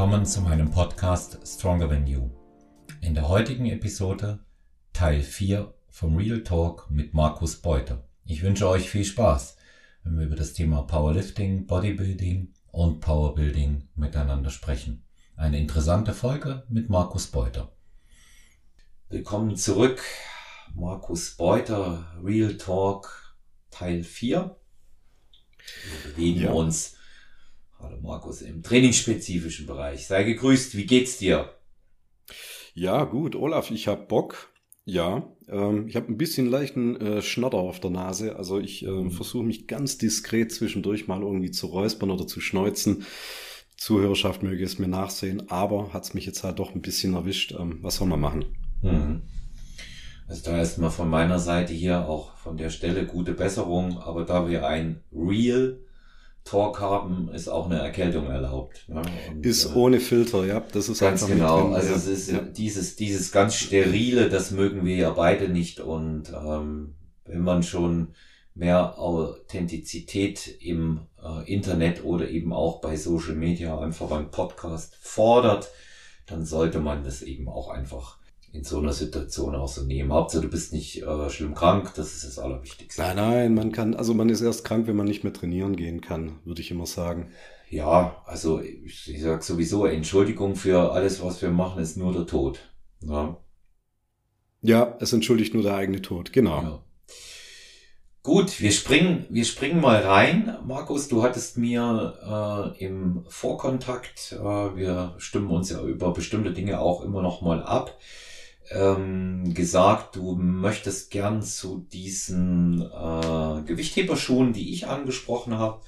willkommen zu meinem Podcast Stronger Than You. In der heutigen Episode Teil 4 vom Real Talk mit Markus Beuter. Ich wünsche euch viel Spaß, wenn wir über das Thema Powerlifting, Bodybuilding und Powerbuilding miteinander sprechen. Eine interessante Folge mit Markus Beuter. Willkommen zurück, Markus Beuter, Real Talk Teil 4. Wir bewegen ja. uns Hallo Markus, im trainingsspezifischen Bereich. Sei gegrüßt, wie geht's dir? Ja, gut, Olaf, ich hab Bock. Ja, ähm, ich habe ein bisschen leichten äh, Schnotter auf der Nase. Also ich äh, mhm. versuche mich ganz diskret zwischendurch mal irgendwie zu räuspern oder zu schneuzen. Zuhörerschaft möge es mir nachsehen, aber hat's mich jetzt halt doch ein bisschen erwischt. Ähm, was soll man machen? Mhm. Also da erstmal von meiner Seite hier auch von der Stelle gute Besserung, aber da wir ein Real Talk haben, ist auch eine Erkältung erlaubt. Ne? Und, ist äh, ohne Filter, ja. Das ist ganz genau. Drin, also ja. es ist ja. dieses dieses ganz sterile, das mögen wir ja beide nicht. Und ähm, wenn man schon mehr Authentizität im äh, Internet oder eben auch bei Social Media einfach beim Podcast fordert, dann sollte man das eben auch einfach in so einer Situation auch so nehmen. Hauptsache, du bist nicht äh, schlimm krank, das ist das Allerwichtigste. Nein, nein, man kann, also man ist erst krank, wenn man nicht mehr trainieren gehen kann, würde ich immer sagen. Ja, also ich, ich sag sowieso, Entschuldigung für alles, was wir machen, ist nur der Tod. Ja, ja es entschuldigt nur der eigene Tod, genau. Ja. Gut, wir springen, wir springen mal rein. Markus, du hattest mir äh, im Vorkontakt, äh, wir stimmen uns ja über bestimmte Dinge auch immer noch mal ab ähm, gesagt, du möchtest gern zu diesen äh, Gewichtheberschuhen, die ich angesprochen habe,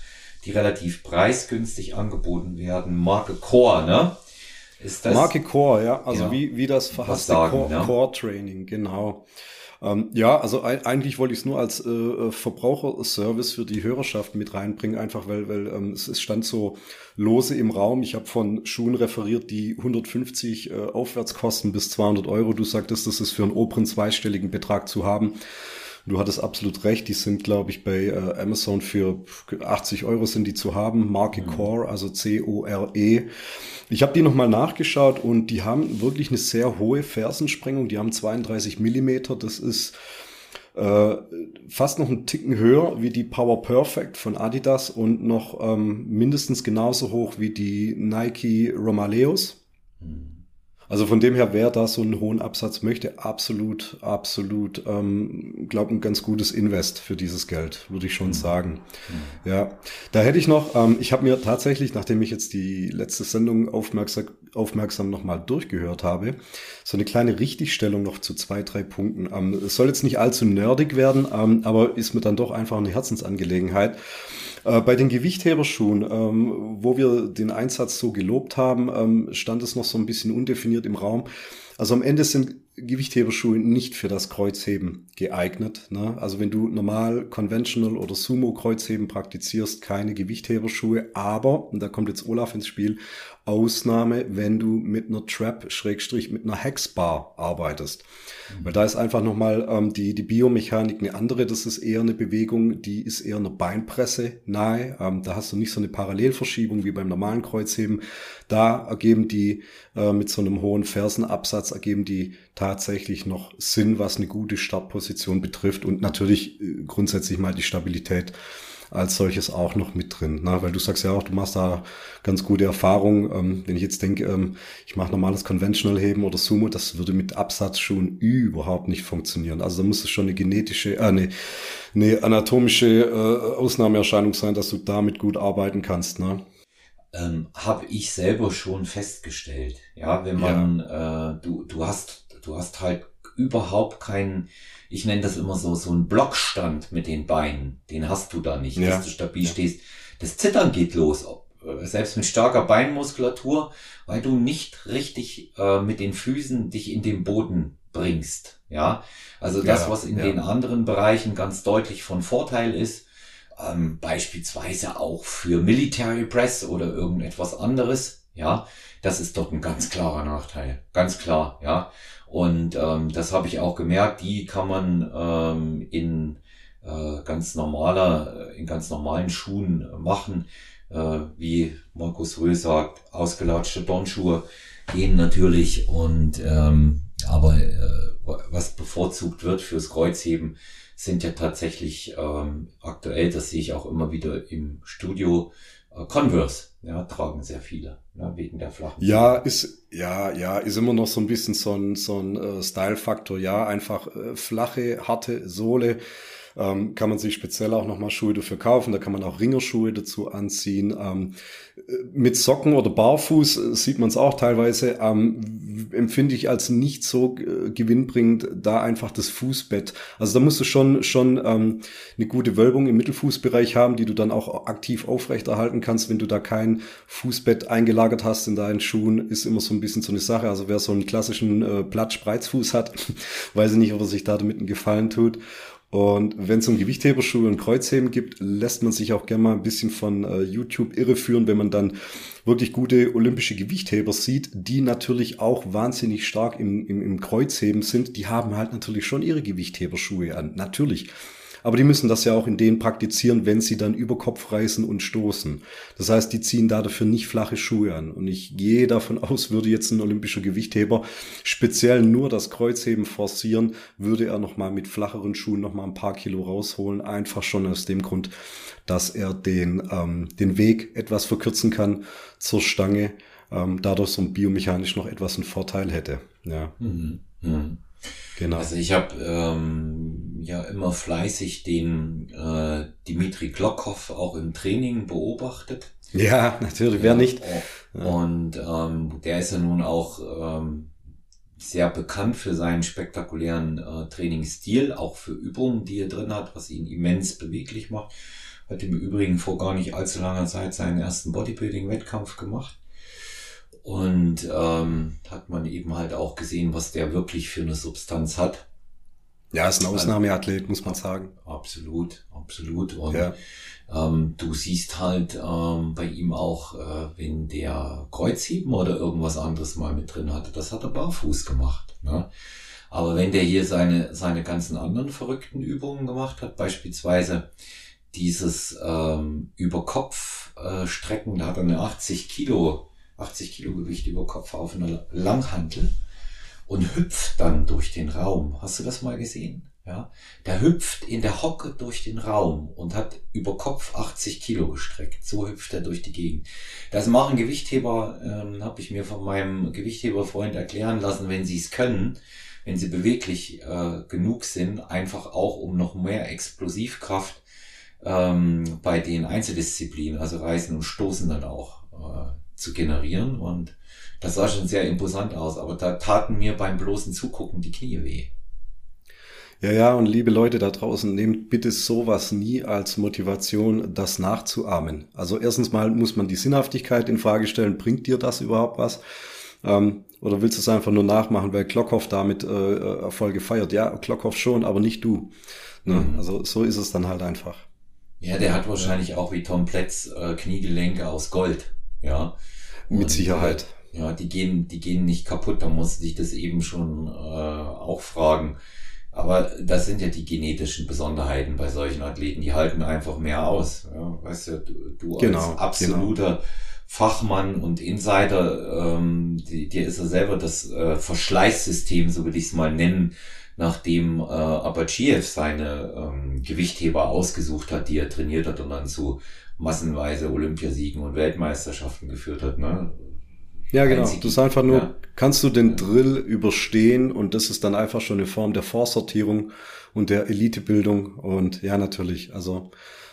die relativ preisgünstig angeboten werden, Marke Core, ne? Ist das, Marke Core, ja, also ja, wie, wie das verhasste Core, ne? Core Training, genau. Ähm, ja, also eigentlich wollte ich es nur als äh, äh, Verbraucherservice für die Hörerschaft mit reinbringen, einfach weil, weil ähm, es, es stand so lose im Raum. Ich habe von Schuhen referiert, die 150 äh, aufwärts bis 200 Euro. Du sagtest, das ist für einen oberen zweistelligen Betrag zu haben. Du hattest absolut recht, die sind, glaube ich, bei äh, Amazon für 80 Euro sind die zu haben. Marke mhm. Core, also C-O-R-E. Ich habe die nochmal nachgeschaut und die haben wirklich eine sehr hohe Fersensprengung. Die haben 32 Millimeter. Das ist äh, fast noch einen Ticken höher wie die Power Perfect von Adidas und noch ähm, mindestens genauso hoch wie die Nike Romaleos. Mhm. Also von dem her, wer da so einen hohen Absatz möchte, absolut, absolut, ähm, glaube ein ganz gutes Invest für dieses Geld, würde ich schon mhm. sagen. Mhm. Ja, da hätte ich noch, ähm, ich habe mir tatsächlich, nachdem ich jetzt die letzte Sendung aufmerksam, aufmerksam nochmal durchgehört habe, so eine kleine Richtigstellung noch zu zwei, drei Punkten. Ähm, es soll jetzt nicht allzu nerdig werden, ähm, aber ist mir dann doch einfach eine Herzensangelegenheit. Äh, bei den Gewichtheberschuhen, ähm, wo wir den Einsatz so gelobt haben, ähm, stand es noch so ein bisschen undefiniert im Raum. Also am Ende sind Gewichtheberschuhe nicht für das Kreuzheben geeignet. Ne? Also wenn du normal Conventional oder Sumo Kreuzheben praktizierst, keine Gewichtheberschuhe, aber, und da kommt jetzt Olaf ins Spiel, Ausnahme, wenn du mit einer Trap, Schrägstrich, mit einer Hexbar arbeitest. Mhm. Weil da ist einfach nochmal ähm, die, die Biomechanik eine andere. Das ist eher eine Bewegung, die ist eher einer Beinpresse nahe. Ähm, da hast du nicht so eine Parallelverschiebung wie beim normalen Kreuzheben. Da ergeben die äh, mit so einem hohen Fersenabsatz, ergeben die tatsächlich noch Sinn, was eine gute Startposition betrifft und natürlich äh, grundsätzlich mal die Stabilität als solches auch noch mit drin. Na, weil du sagst ja auch, du machst da ganz gute Erfahrungen. Ähm, wenn ich jetzt denke, ähm, ich mache normales Conventional Heben oder Sumo, das würde mit Absatzschuhen überhaupt nicht funktionieren. Also da muss es schon eine genetische, äh, eine, eine anatomische äh, Ausnahmeerscheinung sein, dass du damit gut arbeiten kannst. Ne? Ähm, habe ich selber schon festgestellt. Ja, wenn man, ja. Äh, du, du hast, du hast halt überhaupt keinen ich nenne das immer so, so ein Blockstand mit den Beinen. Den hast du da nicht, ja. dass du stabil ja. stehst. Das Zittern geht los, äh, selbst mit starker Beinmuskulatur, weil du nicht richtig äh, mit den Füßen dich in den Boden bringst. Ja, also das, ja, was in den anderen Bereichen ganz deutlich von Vorteil ist, ähm, beispielsweise auch für Military Press oder irgendetwas anderes, ja, das ist dort ein ganz klarer Nachteil. Ganz klar, ja. Und ähm, das habe ich auch gemerkt, die kann man ähm, in äh, ganz normaler, in ganz normalen Schuhen machen. äh, wie Markus Röhl sagt, ausgelatschte Dornschuhe gehen natürlich und ähm, aber äh, was bevorzugt wird fürs Kreuzheben sind ja tatsächlich ähm, aktuell, das sehe ich auch immer wieder im Studio, äh, Converse. Ja, tragen sehr viele, ne, wegen der flachen. Ja, ist, ja, ja, ist immer noch so ein bisschen so ein, so ein äh, Style-Faktor. Ja, einfach äh, flache, harte Sohle ähm, kann man sich speziell auch nochmal Schuhe dafür kaufen. Da kann man auch Ringerschuhe dazu anziehen. Ähm, mit Socken oder Barfuß äh, sieht man es auch teilweise. Ähm, empfinde ich als nicht so äh, gewinnbringend da einfach das Fußbett. Also da musst du schon schon ähm, eine gute Wölbung im Mittelfußbereich haben, die du dann auch aktiv aufrechterhalten kannst. Wenn du da kein Fußbett eingelagert hast in deinen Schuhen, ist immer so ein bisschen so eine Sache. Also wer so einen klassischen äh, Platsch-Spreizfuß hat, weiß ich nicht, ob er sich da damit einen Gefallen tut. Und wenn es um Gewichtheberschuhe und Kreuzheben gibt, lässt man sich auch gerne mal ein bisschen von äh, YouTube irreführen, wenn man dann wirklich gute olympische Gewichtheber sieht, die natürlich auch wahnsinnig stark im, im, im Kreuzheben sind. Die haben halt natürlich schon ihre Gewichtheberschuhe an. Natürlich. Aber die müssen das ja auch in denen praktizieren, wenn sie dann über Kopf reißen und stoßen. Das heißt, die ziehen da dafür nicht flache Schuhe an. Und ich gehe davon aus, würde jetzt ein olympischer Gewichtheber speziell nur das Kreuzheben forcieren, würde er nochmal mit flacheren Schuhen nochmal ein paar Kilo rausholen. Einfach schon aus dem Grund, dass er den, ähm, den Weg etwas verkürzen kann zur Stange, ähm, dadurch so biomechanisch noch etwas einen Vorteil hätte. Ja. Mhm. Mhm. Genau. Also ich habe ähm, ja immer fleißig den äh, Dimitri Glokov auch im Training beobachtet. Ja, natürlich, wer nicht. Und ähm, der ist ja nun auch ähm, sehr bekannt für seinen spektakulären äh, Trainingsstil, auch für Übungen, die er drin hat, was ihn immens beweglich macht. Hat im Übrigen vor gar nicht allzu langer Zeit seinen ersten Bodybuilding-Wettkampf gemacht. Und ähm, hat man eben halt auch gesehen, was der wirklich für eine Substanz hat. Ja, ist ein Ausnahmeathlet, muss man sagen. Absolut, absolut. Und ja. ähm, du siehst halt ähm, bei ihm auch, äh, wenn der Kreuzheben oder irgendwas anderes mal mit drin hatte, das hat er barfuß gemacht. Ne? Aber wenn der hier seine, seine ganzen anderen verrückten Übungen gemacht hat, beispielsweise dieses ähm, über Kopf äh, Strecken, da hat er eine 80 Kilo 80 Kilo Gewicht über Kopf auf einer Langhantel und hüpft dann durch den Raum. Hast du das mal gesehen? Ja, der hüpft in der Hocke durch den Raum und hat über Kopf 80 Kilo gestreckt. So hüpft er durch die Gegend. Das machen Gewichtheber, ähm, habe ich mir von meinem Gewichtheberfreund erklären lassen, wenn sie es können, wenn sie beweglich äh, genug sind, einfach auch um noch mehr Explosivkraft ähm, bei den Einzeldisziplinen, also Reisen und Stoßen dann auch äh, zu generieren. Und das sah schon sehr imposant aus, aber da taten mir beim bloßen Zugucken die Knie weh. Ja, ja, und liebe Leute da draußen, nehmt bitte sowas nie als Motivation, das nachzuahmen. Also erstens mal muss man die Sinnhaftigkeit in Frage stellen, bringt dir das überhaupt was? Ähm, oder willst du es einfach nur nachmachen, weil Klockhoff damit äh, Erfolge feiert? Ja, Klockhoff schon, aber nicht du. Ne? Mhm. Also so ist es dann halt einfach. Ja, der hat wahrscheinlich auch wie Tom Pletz äh, Kniegelenke aus Gold. Ja. Mit Sicherheit. Ja, die gehen, die gehen nicht kaputt. Da muss sich das eben schon äh, auch fragen. Aber das sind ja die genetischen Besonderheiten bei solchen Athleten. Die halten einfach mehr aus. Ja, weißt du, du, du genau, als absoluter genau. Fachmann und Insider, ähm, dir ist ja selber das äh, Verschleißsystem, so würde ich es mal nennen, nachdem äh, Abachiev seine ähm, Gewichtheber ausgesucht hat, die er trainiert hat und dann zu massenweise Olympiasiegen und Weltmeisterschaften geführt hat. Ne? Ja, genau. Das ist einfach nur, ja. kannst du den Drill überstehen und das ist dann einfach schon eine Form der Vorsortierung und der Elitebildung und ja, natürlich, also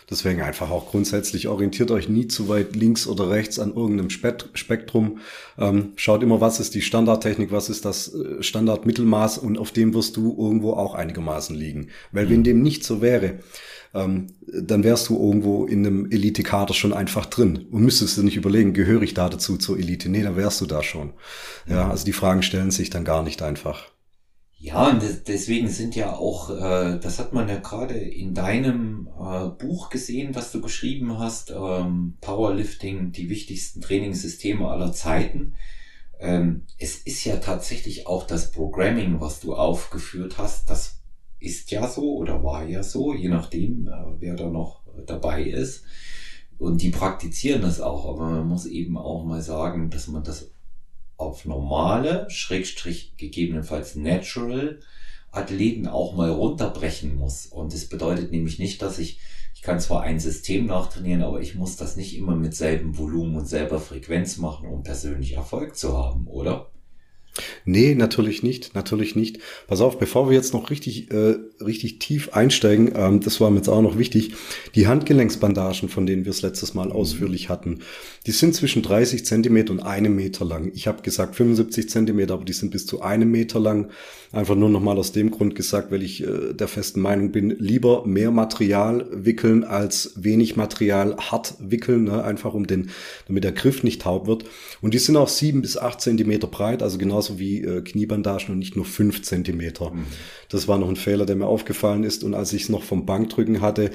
deswegen einfach auch grundsätzlich orientiert euch nie zu weit links oder rechts an irgendeinem Spektrum. Ähm, schaut immer, was ist die Standardtechnik, was ist das äh, Standardmittelmaß und auf dem wirst du irgendwo auch einigermaßen liegen. Weil mhm. wenn dem nicht so wäre, ähm, dann wärst du irgendwo in einem Elite-Kader schon einfach drin und müsstest du nicht überlegen, gehöre ich da dazu zur Elite? Nee, dann wärst du da schon. Ja, also die Fragen stellen sich dann gar nicht einfach. Ja, und deswegen sind ja auch, äh, das hat man ja gerade in deinem äh, Buch gesehen, was du geschrieben hast, ähm, Powerlifting, die wichtigsten Trainingssysteme aller Zeiten. Ähm, es ist ja tatsächlich auch das Programming, was du aufgeführt hast, das ist ja so oder war ja so, je nachdem, äh, wer da noch dabei ist. und die praktizieren das auch, aber man muss eben auch mal sagen, dass man das auf normale, Schrägstrich gegebenenfalls natural Athleten auch mal runterbrechen muss. Und das bedeutet nämlich nicht, dass ich, ich kann zwar ein System nachtrainieren, aber ich muss das nicht immer mit selben Volumen und selber Frequenz machen, um persönlich Erfolg zu haben, oder? Nee, natürlich nicht, natürlich nicht. Pass auf, bevor wir jetzt noch richtig, äh, richtig tief einsteigen, ähm, das war mir jetzt auch noch wichtig, die Handgelenksbandagen, von denen wir es letztes Mal mhm. ausführlich hatten, die sind zwischen 30 Zentimeter und einem Meter lang. Ich habe gesagt 75 Zentimeter, aber die sind bis zu einem Meter lang. Einfach nur nochmal aus dem Grund gesagt, weil ich äh, der festen Meinung bin, lieber mehr Material wickeln als wenig Material hart wickeln, ne? einfach um den, damit der Griff nicht taub wird. Und die sind auch sieben bis acht Zentimeter breit, also genauso wie äh, Kniebandagen und nicht nur fünf Zentimeter. Mhm. Das war noch ein Fehler, der mir aufgefallen ist. Und als ich es noch vom Bankdrücken hatte,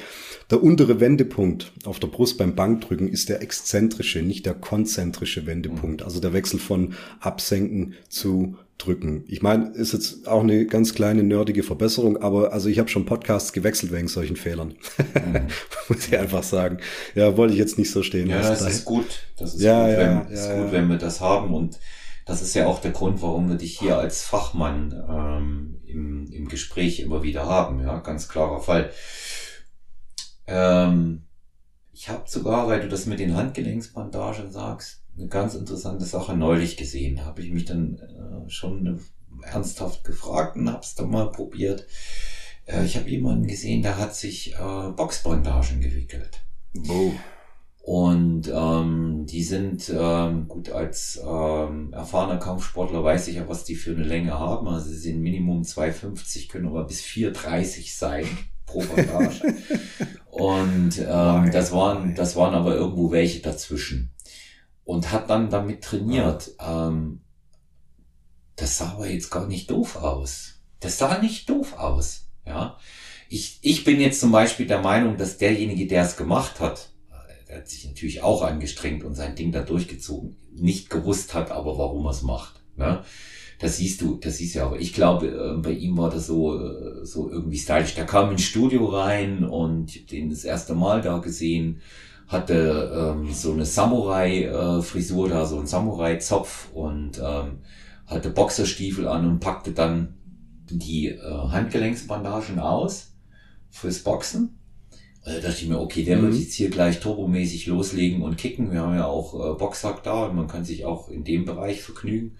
der untere Wendepunkt auf der Brust beim Bankdrücken ist der exzentrische, nicht der konzentrische Wendepunkt. Mhm. Also der Wechsel von Absenken zu drücken. Ich meine, ist jetzt auch eine ganz kleine nerdige Verbesserung, aber also ich habe schon Podcasts gewechselt wegen solchen Fehlern. Mhm. Muss ich einfach sagen. Ja, wollte ich jetzt nicht so stehen. Ja, das ist gut. Das ist ja, gut, ja, wenn, ja, ist gut, wenn wir das haben und das ist ja auch der Grund, warum wir dich hier als Fachmann ähm, im, im Gespräch immer wieder haben. Ja, ganz klarer Fall. Ähm, ich habe sogar, weil du das mit den Handgelenksbandagen sagst, eine ganz interessante Sache neulich gesehen. Habe ich mich dann äh, schon ernsthaft gefragt und habe es dann mal probiert. Äh, ich habe jemanden gesehen, der hat sich äh, Boxbandagen gewickelt. Oh. Und ähm, die sind ähm, gut als ähm, erfahrener Kampfsportler weiß ich ja, was die für eine Länge haben. Also sie sind Minimum 2,50, können aber bis 4,30 sein pro Bandage. Und ähm, das waren das waren aber irgendwo welche dazwischen und hat dann damit trainiert. Ähm, das sah aber jetzt gar nicht doof aus. Das sah nicht doof aus. Ja, ich, ich bin jetzt zum Beispiel der Meinung, dass derjenige, der es gemacht hat, äh, der hat sich natürlich auch angestrengt und sein Ding da durchgezogen, nicht gewusst hat, aber warum er es macht. Ne? Das siehst du, das siehst du ja auch. Ich glaube, äh, bei ihm war das so, äh, so irgendwie stylisch. Der kam ins Studio rein und den das erste Mal da gesehen hatte ähm, so eine Samurai-Frisur da, so ein Samurai-Zopf und ähm, hatte Boxerstiefel an und packte dann die äh, Handgelenksbandagen aus fürs Boxen. Also dachte ich mir, okay, der mhm. wird jetzt hier gleich turbomäßig loslegen und kicken. Wir haben ja auch äh, Boxsack da und man kann sich auch in dem Bereich vergnügen.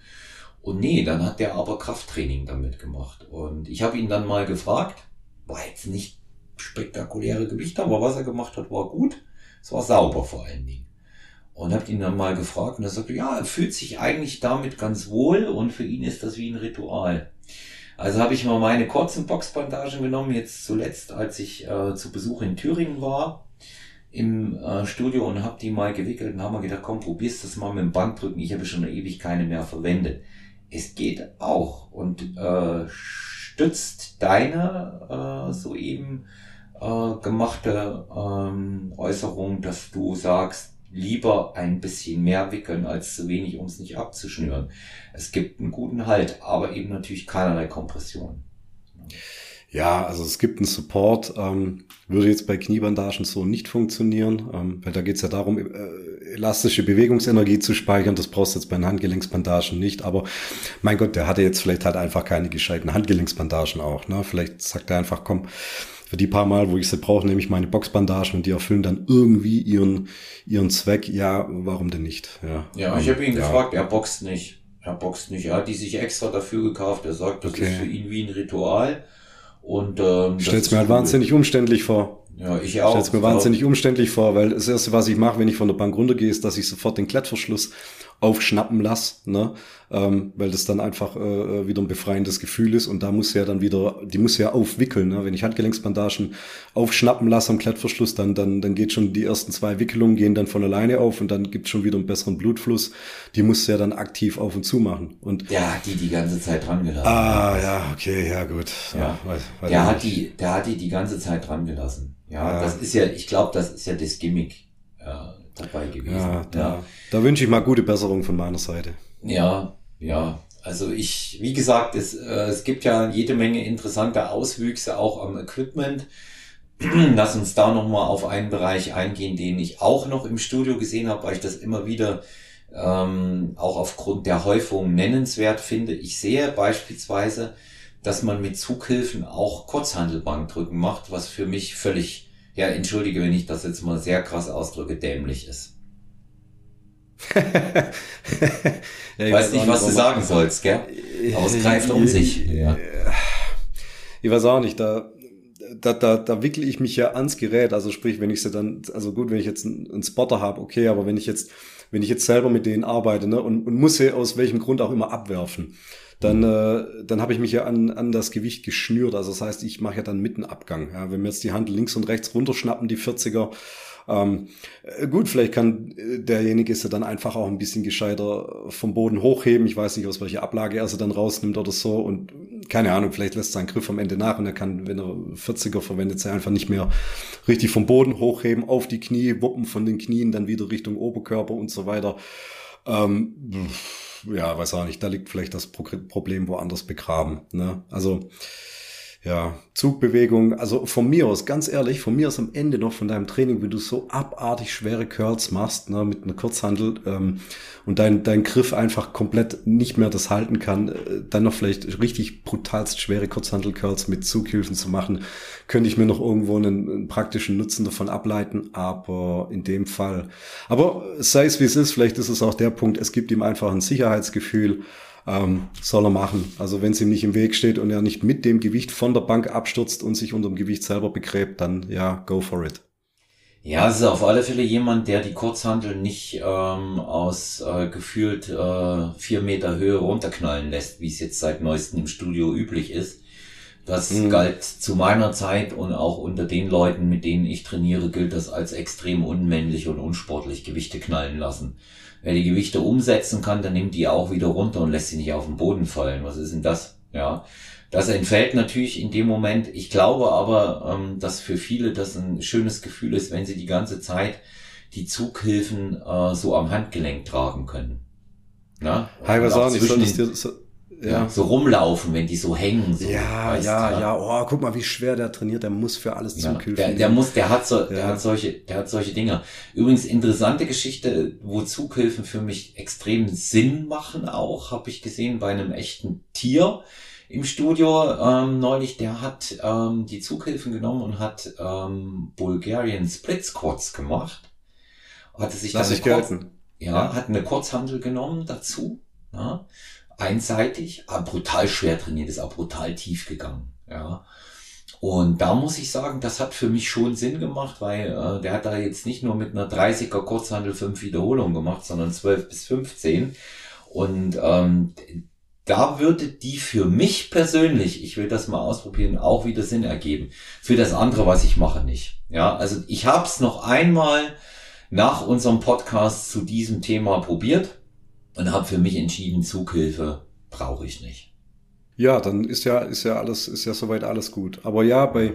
Und nee, dann hat der aber Krafttraining damit gemacht. Und ich habe ihn dann mal gefragt, war jetzt nicht spektakuläre Gewichte, aber was er gemacht hat, war gut. Es war sauber vor allen Dingen. Und habe ihn dann mal gefragt und er sagte, ja, er fühlt sich eigentlich damit ganz wohl und für ihn ist das wie ein Ritual. Also habe ich mal meine kurzen Boxbandagen genommen, jetzt zuletzt, als ich äh, zu Besuch in Thüringen war im äh, Studio und habe die mal gewickelt und haben mir gedacht, komm, probierst das mal mit dem Bankdrücken. Ich habe schon ewig keine mehr verwendet. Es geht auch und äh, stützt deine äh, soeben äh, gemachte ähm, Äußerung, dass du sagst, lieber ein bisschen mehr wickeln als zu wenig, um es nicht abzuschnüren. Es gibt einen guten Halt, aber eben natürlich keinerlei Kompression. Ja, also es gibt einen Support, ähm, würde jetzt bei Kniebandagen so nicht funktionieren, ähm, weil da geht es ja darum, äh, elastische Bewegungsenergie zu speichern. Das brauchst du jetzt bei den Handgelenksbandagen nicht. Aber mein Gott, der hatte jetzt vielleicht halt einfach keine gescheiten Handgelenksbandagen auch. Ne? Vielleicht sagt er einfach, komm, für die paar Mal, wo ich sie brauche, nehme ich meine Boxbandagen und die erfüllen dann irgendwie ihren, ihren Zweck. Ja, warum denn nicht? Ja, ja ich habe ihn ja. gefragt, er boxt nicht. Er boxt nicht. Er hat die sich extra dafür gekauft. Er sagt, das okay. ist für ihn wie ein Ritual. Und ähm, stell's mir halt cool. wahnsinnig umständlich vor. Ja, ich auch. Stell's mir wahnsinnig umständlich vor, weil das erste, was ich mache, wenn ich von der Bank runtergehe, ist, dass ich sofort den Klettverschluss aufschnappen lasse, ne? ähm, weil das dann einfach äh, wieder ein befreiendes Gefühl ist und da muss ja dann wieder, die muss ja aufwickeln. Ne? Wenn ich Handgelenksbandagen aufschnappen lasse am Klettverschluss, dann, dann, dann geht schon die ersten zwei Wickelungen gehen dann von alleine auf und dann gibt schon wieder einen besseren Blutfluss. Die muss ja dann aktiv auf und zu machen. Und der hat die die ganze Zeit dran gelassen. Ah, ja, okay, ja, gut. Ja. ja weiß, weiß der hat die, der hat die die ganze Zeit dran gelassen. Ja, ja. das ist ja, ich glaube, das ist ja das Gimmick. Ja, dabei gewesen. Ja, da, ja. da wünsche ich mal gute Besserung von meiner Seite. Ja, ja. Also ich, wie gesagt, es, äh, es gibt ja jede Menge interessante Auswüchse auch am Equipment. lass uns da nochmal auf einen Bereich eingehen, den ich auch noch im Studio gesehen habe, weil ich das immer wieder ähm, auch aufgrund der Häufung nennenswert finde. Ich sehe beispielsweise, dass man mit Zughilfen auch Kurzhandelbankdrücken macht, was für mich völlig, ja, entschuldige, wenn ich das jetzt mal sehr krass ausdrücke, dämlich ist. ja, weiß nicht, was du sagen sollst, gell? Aber es greift um sich. Ja. Ich weiß auch nicht, da, da, da, da wickle ich mich ja ans Gerät. Also sprich, wenn ich sie dann, also gut, wenn ich jetzt einen, einen Spotter habe, okay, aber wenn ich jetzt, wenn ich jetzt selber mit denen arbeite ne, und, und muss sie aus welchem Grund auch immer abwerfen, dann, äh, dann habe ich mich ja an, an das Gewicht geschnürt. Also das heißt, ich mache ja dann mitten Abgang. Ja, wenn wir jetzt die Hand links und rechts runterschnappen, die 40er, ähm, äh, gut, vielleicht kann äh, derjenige sie dann einfach auch ein bisschen gescheiter vom Boden hochheben. Ich weiß nicht, aus welcher Ablage er sie dann rausnimmt oder so. Und keine Ahnung, vielleicht lässt sein Griff am Ende nach und er kann, wenn er 40er verwendet, sie einfach nicht mehr richtig vom Boden hochheben, auf die Knie, wuppen von den Knien, dann wieder Richtung Oberkörper und so weiter. Ähm, ja, weiß auch nicht, da liegt vielleicht das Problem woanders begraben. Ne? Also ja, Zugbewegung, also von mir aus, ganz ehrlich, von mir aus am Ende noch von deinem Training, wenn du so abartig schwere Curls machst, ne, mit einer Kurzhandel ähm, und dein, dein Griff einfach komplett nicht mehr das halten kann, äh, dann noch vielleicht richtig brutalst schwere Kurzhandel-Curls mit Zughilfen zu machen, könnte ich mir noch irgendwo einen, einen praktischen Nutzen davon ableiten, aber in dem Fall, aber sei es wie es ist, vielleicht ist es auch der Punkt, es gibt ihm einfach ein Sicherheitsgefühl, ähm, soll er machen. Also wenn es ihm nicht im Weg steht und er nicht mit dem Gewicht von der Bank abstürzt und sich unter dem Gewicht selber begräbt, dann ja, go for it. Ja, es ist auf alle Fälle jemand, der die Kurzhandel nicht ähm, aus äh, gefühlt äh, vier Meter Höhe runterknallen lässt, wie es jetzt seit neuestem im Studio üblich ist. Das mhm. galt zu meiner Zeit und auch unter den Leuten, mit denen ich trainiere, gilt das als extrem unmännlich und unsportlich Gewichte knallen lassen. Wer die Gewichte umsetzen kann, dann nimmt die auch wieder runter und lässt sie nicht auf den Boden fallen. Was ist denn das? Ja. Das entfällt natürlich in dem Moment. Ich glaube aber, ähm, dass für viele das ein schönes Gefühl ist, wenn sie die ganze Zeit die Zughilfen äh, so am Handgelenk tragen können. Na? Sagen, ich soll das dir, ja. so rumlaufen, wenn die so hängen. So, ja, ja, ja, ja. Oh, guck mal, wie schwer der trainiert. Der muss für alles ja, Zughilfen. Der, der muss, der hat so, ja. der hat solche, der hat solche Dinger. Übrigens interessante Geschichte, wo Zughilfen für mich extrem Sinn machen. Auch habe ich gesehen bei einem echten Tier im Studio ähm, neulich. Der hat ähm, die Zughilfen genommen und hat ähm, Bulgarian Split Squats gemacht. Hatte sich Lass dann ich gelten. Ja, ja, hat eine Kurzhandel genommen dazu. Ja einseitig, aber brutal schwer trainiert, ist auch brutal tief gegangen. Ja. Und da muss ich sagen, das hat für mich schon Sinn gemacht, weil äh, der hat da jetzt nicht nur mit einer 30er Kurzhandel fünf Wiederholungen gemacht, sondern 12 bis 15. Und ähm, da würde die für mich persönlich, ich will das mal ausprobieren, auch wieder Sinn ergeben. Für das andere, was ich mache, nicht. Ja, also ich habe es noch einmal nach unserem Podcast zu diesem Thema probiert und habe für mich entschieden, Zughilfe brauche ich nicht. Ja, dann ist ja, ist ja alles, ist ja soweit alles gut. Aber ja, bei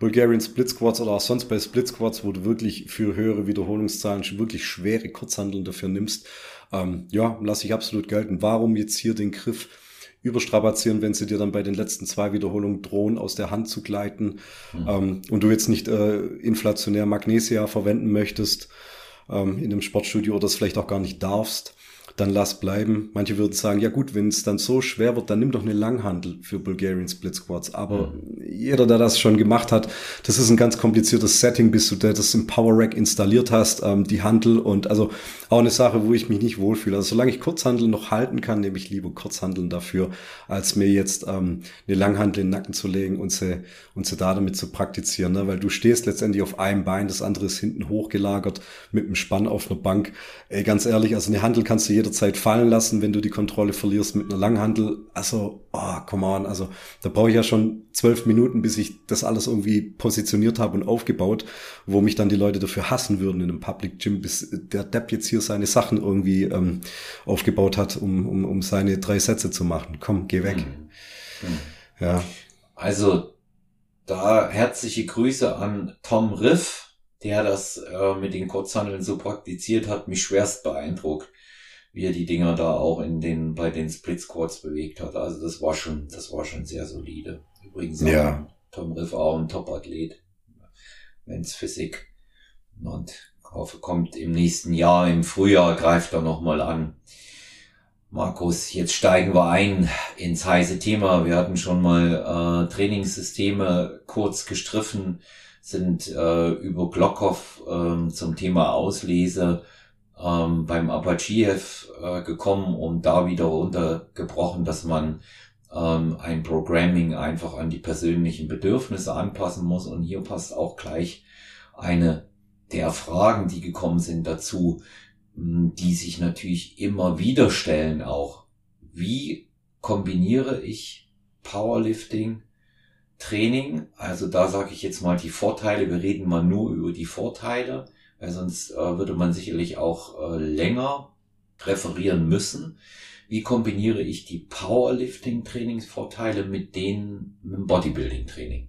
Bulgarian Split Squats oder auch sonst bei Split Squats, wo du wirklich für höhere Wiederholungszahlen wirklich schwere Kurzhandeln dafür nimmst, ähm, ja, lasse ich absolut gelten. Warum jetzt hier den Griff überstrapazieren, wenn sie dir dann bei den letzten zwei Wiederholungen drohen, aus der Hand zu gleiten mhm. ähm, und du jetzt nicht äh, inflationär Magnesia verwenden möchtest ähm, in einem Sportstudio oder das vielleicht auch gar nicht darfst, dann lass bleiben. Manche würden sagen, ja gut, wenn es dann so schwer wird, dann nimm doch eine Langhandel für Bulgarian Split Squats. Aber mhm. jeder, der das schon gemacht hat, das ist ein ganz kompliziertes Setting, bis du das im Power Rack installiert hast, ähm, die Handel und also auch eine Sache, wo ich mich nicht wohlfühle. Also solange ich Kurzhandel noch halten kann, nehme ich lieber Kurzhandeln dafür, als mir jetzt ähm, eine Langhandel in den Nacken zu legen und sie, und sie da damit zu praktizieren. Ne? Weil du stehst letztendlich auf einem Bein, das andere ist hinten hochgelagert mit einem Spann auf einer Bank. Ey, ganz ehrlich, also eine Handel kannst du jederzeit fallen lassen, wenn du die Kontrolle verlierst mit einer Langhandel. Also, oh, come on, also da brauche ich ja schon zwölf Minuten, bis ich das alles irgendwie positioniert habe und aufgebaut, wo mich dann die Leute dafür hassen würden in einem Public Gym, bis der Depp jetzt hier seine Sachen irgendwie ähm, aufgebaut hat, um, um, um seine drei Sätze zu machen. Komm, geh weg. Mhm. Mhm. Ja. Also da herzliche Grüße an Tom Riff, der das äh, mit den Kurzhandeln so praktiziert hat, mich schwerst beeindruckt wie er die Dinger da auch in den, bei den Split Squats bewegt hat. Also das war schon, das war schon sehr solide. Übrigens ja. Tom Riff auch ein Top-Athlet. Men's Physik. Und hoffe, kommt im nächsten Jahr, im Frühjahr greift er nochmal an. Markus, jetzt steigen wir ein ins heiße Thema. Wir hatten schon mal äh, Trainingssysteme kurz gestriffen, sind äh, über Glockhoff äh, zum Thema Auslese ähm, beim Apachev äh, gekommen und da wieder runtergebrochen, dass man ähm, ein Programming einfach an die persönlichen Bedürfnisse anpassen muss. Und hier passt auch gleich eine der Fragen, die gekommen sind dazu die sich natürlich immer wieder stellen auch. Wie kombiniere ich Powerlifting, Training? Also da sage ich jetzt mal die Vorteile. Wir reden mal nur über die Vorteile, weil sonst äh, würde man sicherlich auch äh, länger referieren müssen. Wie kombiniere ich die Powerlifting-Trainingsvorteile mit denen mit dem Bodybuilding-Training?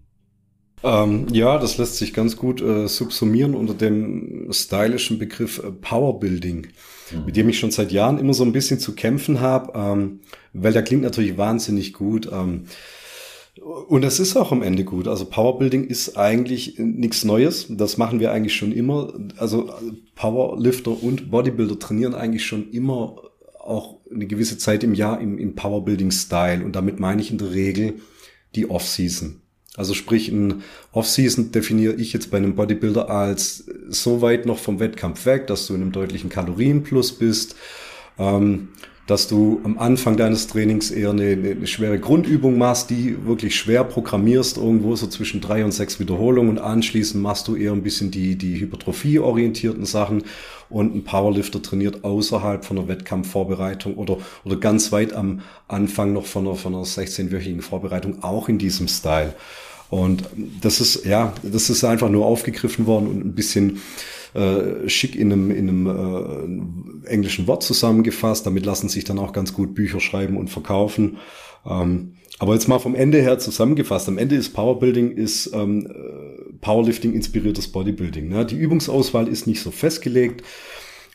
Ähm, ja, das lässt sich ganz gut äh, subsumieren unter dem stylischen Begriff äh, Powerbuilding, mhm. mit dem ich schon seit Jahren immer so ein bisschen zu kämpfen habe, ähm, weil der klingt natürlich wahnsinnig gut. Ähm, und es ist auch am Ende gut. Also Powerbuilding ist eigentlich nichts Neues. Das machen wir eigentlich schon immer. Also Powerlifter und Bodybuilder trainieren eigentlich schon immer auch eine gewisse Zeit im Jahr im, im Powerbuilding-Style. Und damit meine ich in der Regel die Off-Season. Also sprich, ein Off-Season definiere ich jetzt bei einem Bodybuilder als so weit noch vom Wettkampf weg, dass du in einem deutlichen Kalorienplus bist, ähm, dass du am Anfang deines Trainings eher eine, eine, schwere Grundübung machst, die wirklich schwer programmierst, irgendwo so zwischen drei und sechs Wiederholungen und anschließend machst du eher ein bisschen die, die Hypertrophie-orientierten Sachen und ein Powerlifter trainiert außerhalb von einer Wettkampfvorbereitung oder, oder ganz weit am Anfang noch von einer, von einer 16-wöchigen Vorbereitung auch in diesem Style. Und das ist, ja, das ist einfach nur aufgegriffen worden und ein bisschen äh, schick in einem, in einem äh, englischen Wort zusammengefasst. Damit lassen sich dann auch ganz gut Bücher schreiben und verkaufen. Ähm, aber jetzt mal vom Ende her zusammengefasst. Am Ende ist Powerbuilding ist ähm, äh, Powerlifting inspiriertes Bodybuilding. Ne? Die Übungsauswahl ist nicht so festgelegt.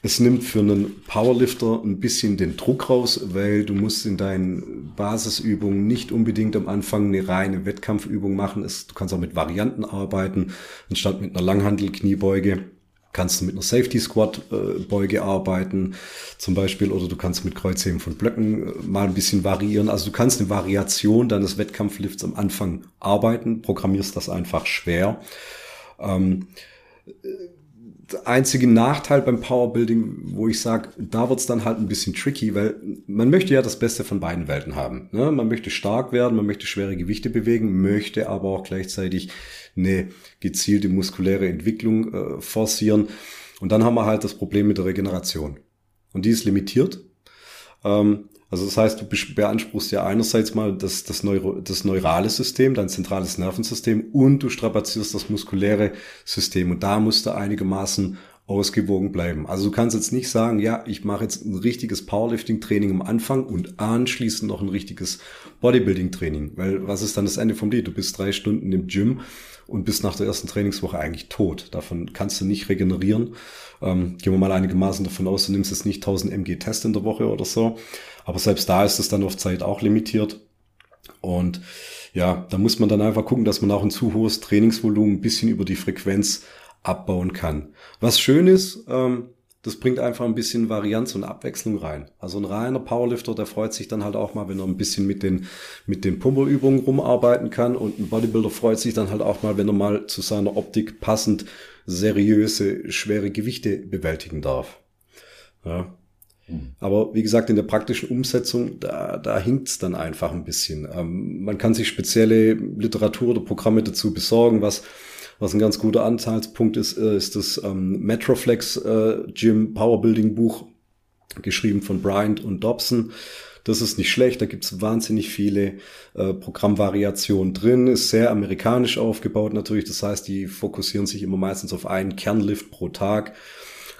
Es nimmt für einen Powerlifter ein bisschen den Druck raus, weil du musst in deinen Basisübungen nicht unbedingt am Anfang eine reine Wettkampfübung machen. du kannst auch mit Varianten arbeiten, anstatt mit einer Langhantel-Kniebeuge kannst du mit einer Safety Squat äh, Beuge arbeiten, zum Beispiel, oder du kannst mit Kreuzheben von Blöcken äh, mal ein bisschen variieren. Also du kannst eine Variation deines Wettkampflifts am Anfang arbeiten, programmierst das einfach schwer. Ähm, einzige Nachteil beim Powerbuilding, wo ich sage, da wird's dann halt ein bisschen tricky, weil man möchte ja das Beste von beiden Welten haben. Ne? Man möchte stark werden, man möchte schwere Gewichte bewegen, möchte aber auch gleichzeitig eine gezielte muskuläre Entwicklung äh, forcieren. Und dann haben wir halt das Problem mit der Regeneration. Und die ist limitiert. Ähm, also das heißt, du beanspruchst ja einerseits mal das, das, Neuro, das neurale System, dein zentrales Nervensystem und du strapazierst das muskuläre System. Und da musst du einigermaßen ausgewogen bleiben. Also du kannst jetzt nicht sagen, ja, ich mache jetzt ein richtiges Powerlifting-Training am Anfang und anschließend noch ein richtiges Bodybuilding-Training. Weil was ist dann das Ende vom Lied? Du bist drei Stunden im Gym und bist nach der ersten Trainingswoche eigentlich tot. Davon kannst du nicht regenerieren. Ähm, gehen wir mal einigermaßen davon aus, du nimmst jetzt nicht 1000 MG Test in der Woche oder so. Aber selbst da ist es dann auf Zeit auch limitiert. Und ja, da muss man dann einfach gucken, dass man auch ein zu hohes Trainingsvolumen ein bisschen über die Frequenz abbauen kann. Was schön ist, ähm, das bringt einfach ein bisschen Varianz und Abwechslung rein. Also ein reiner Powerlifter, der freut sich dann halt auch mal, wenn er ein bisschen mit den, mit den Pumperübungen rumarbeiten kann. Und ein Bodybuilder freut sich dann halt auch mal, wenn er mal zu seiner Optik passend seriöse, schwere Gewichte bewältigen darf. Ja. Mhm. Aber wie gesagt, in der praktischen Umsetzung, da, da hinkt's dann einfach ein bisschen. Ähm, man kann sich spezielle Literatur oder Programme dazu besorgen, was was ein ganz guter Anteilspunkt ist, äh, ist das ähm, Metroflex äh, Gym Powerbuilding Buch, geschrieben von Bryant und Dobson. Das ist nicht schlecht, da gibt's wahnsinnig viele äh, Programmvariationen drin, ist sehr amerikanisch aufgebaut natürlich, das heißt, die fokussieren sich immer meistens auf einen Kernlift pro Tag.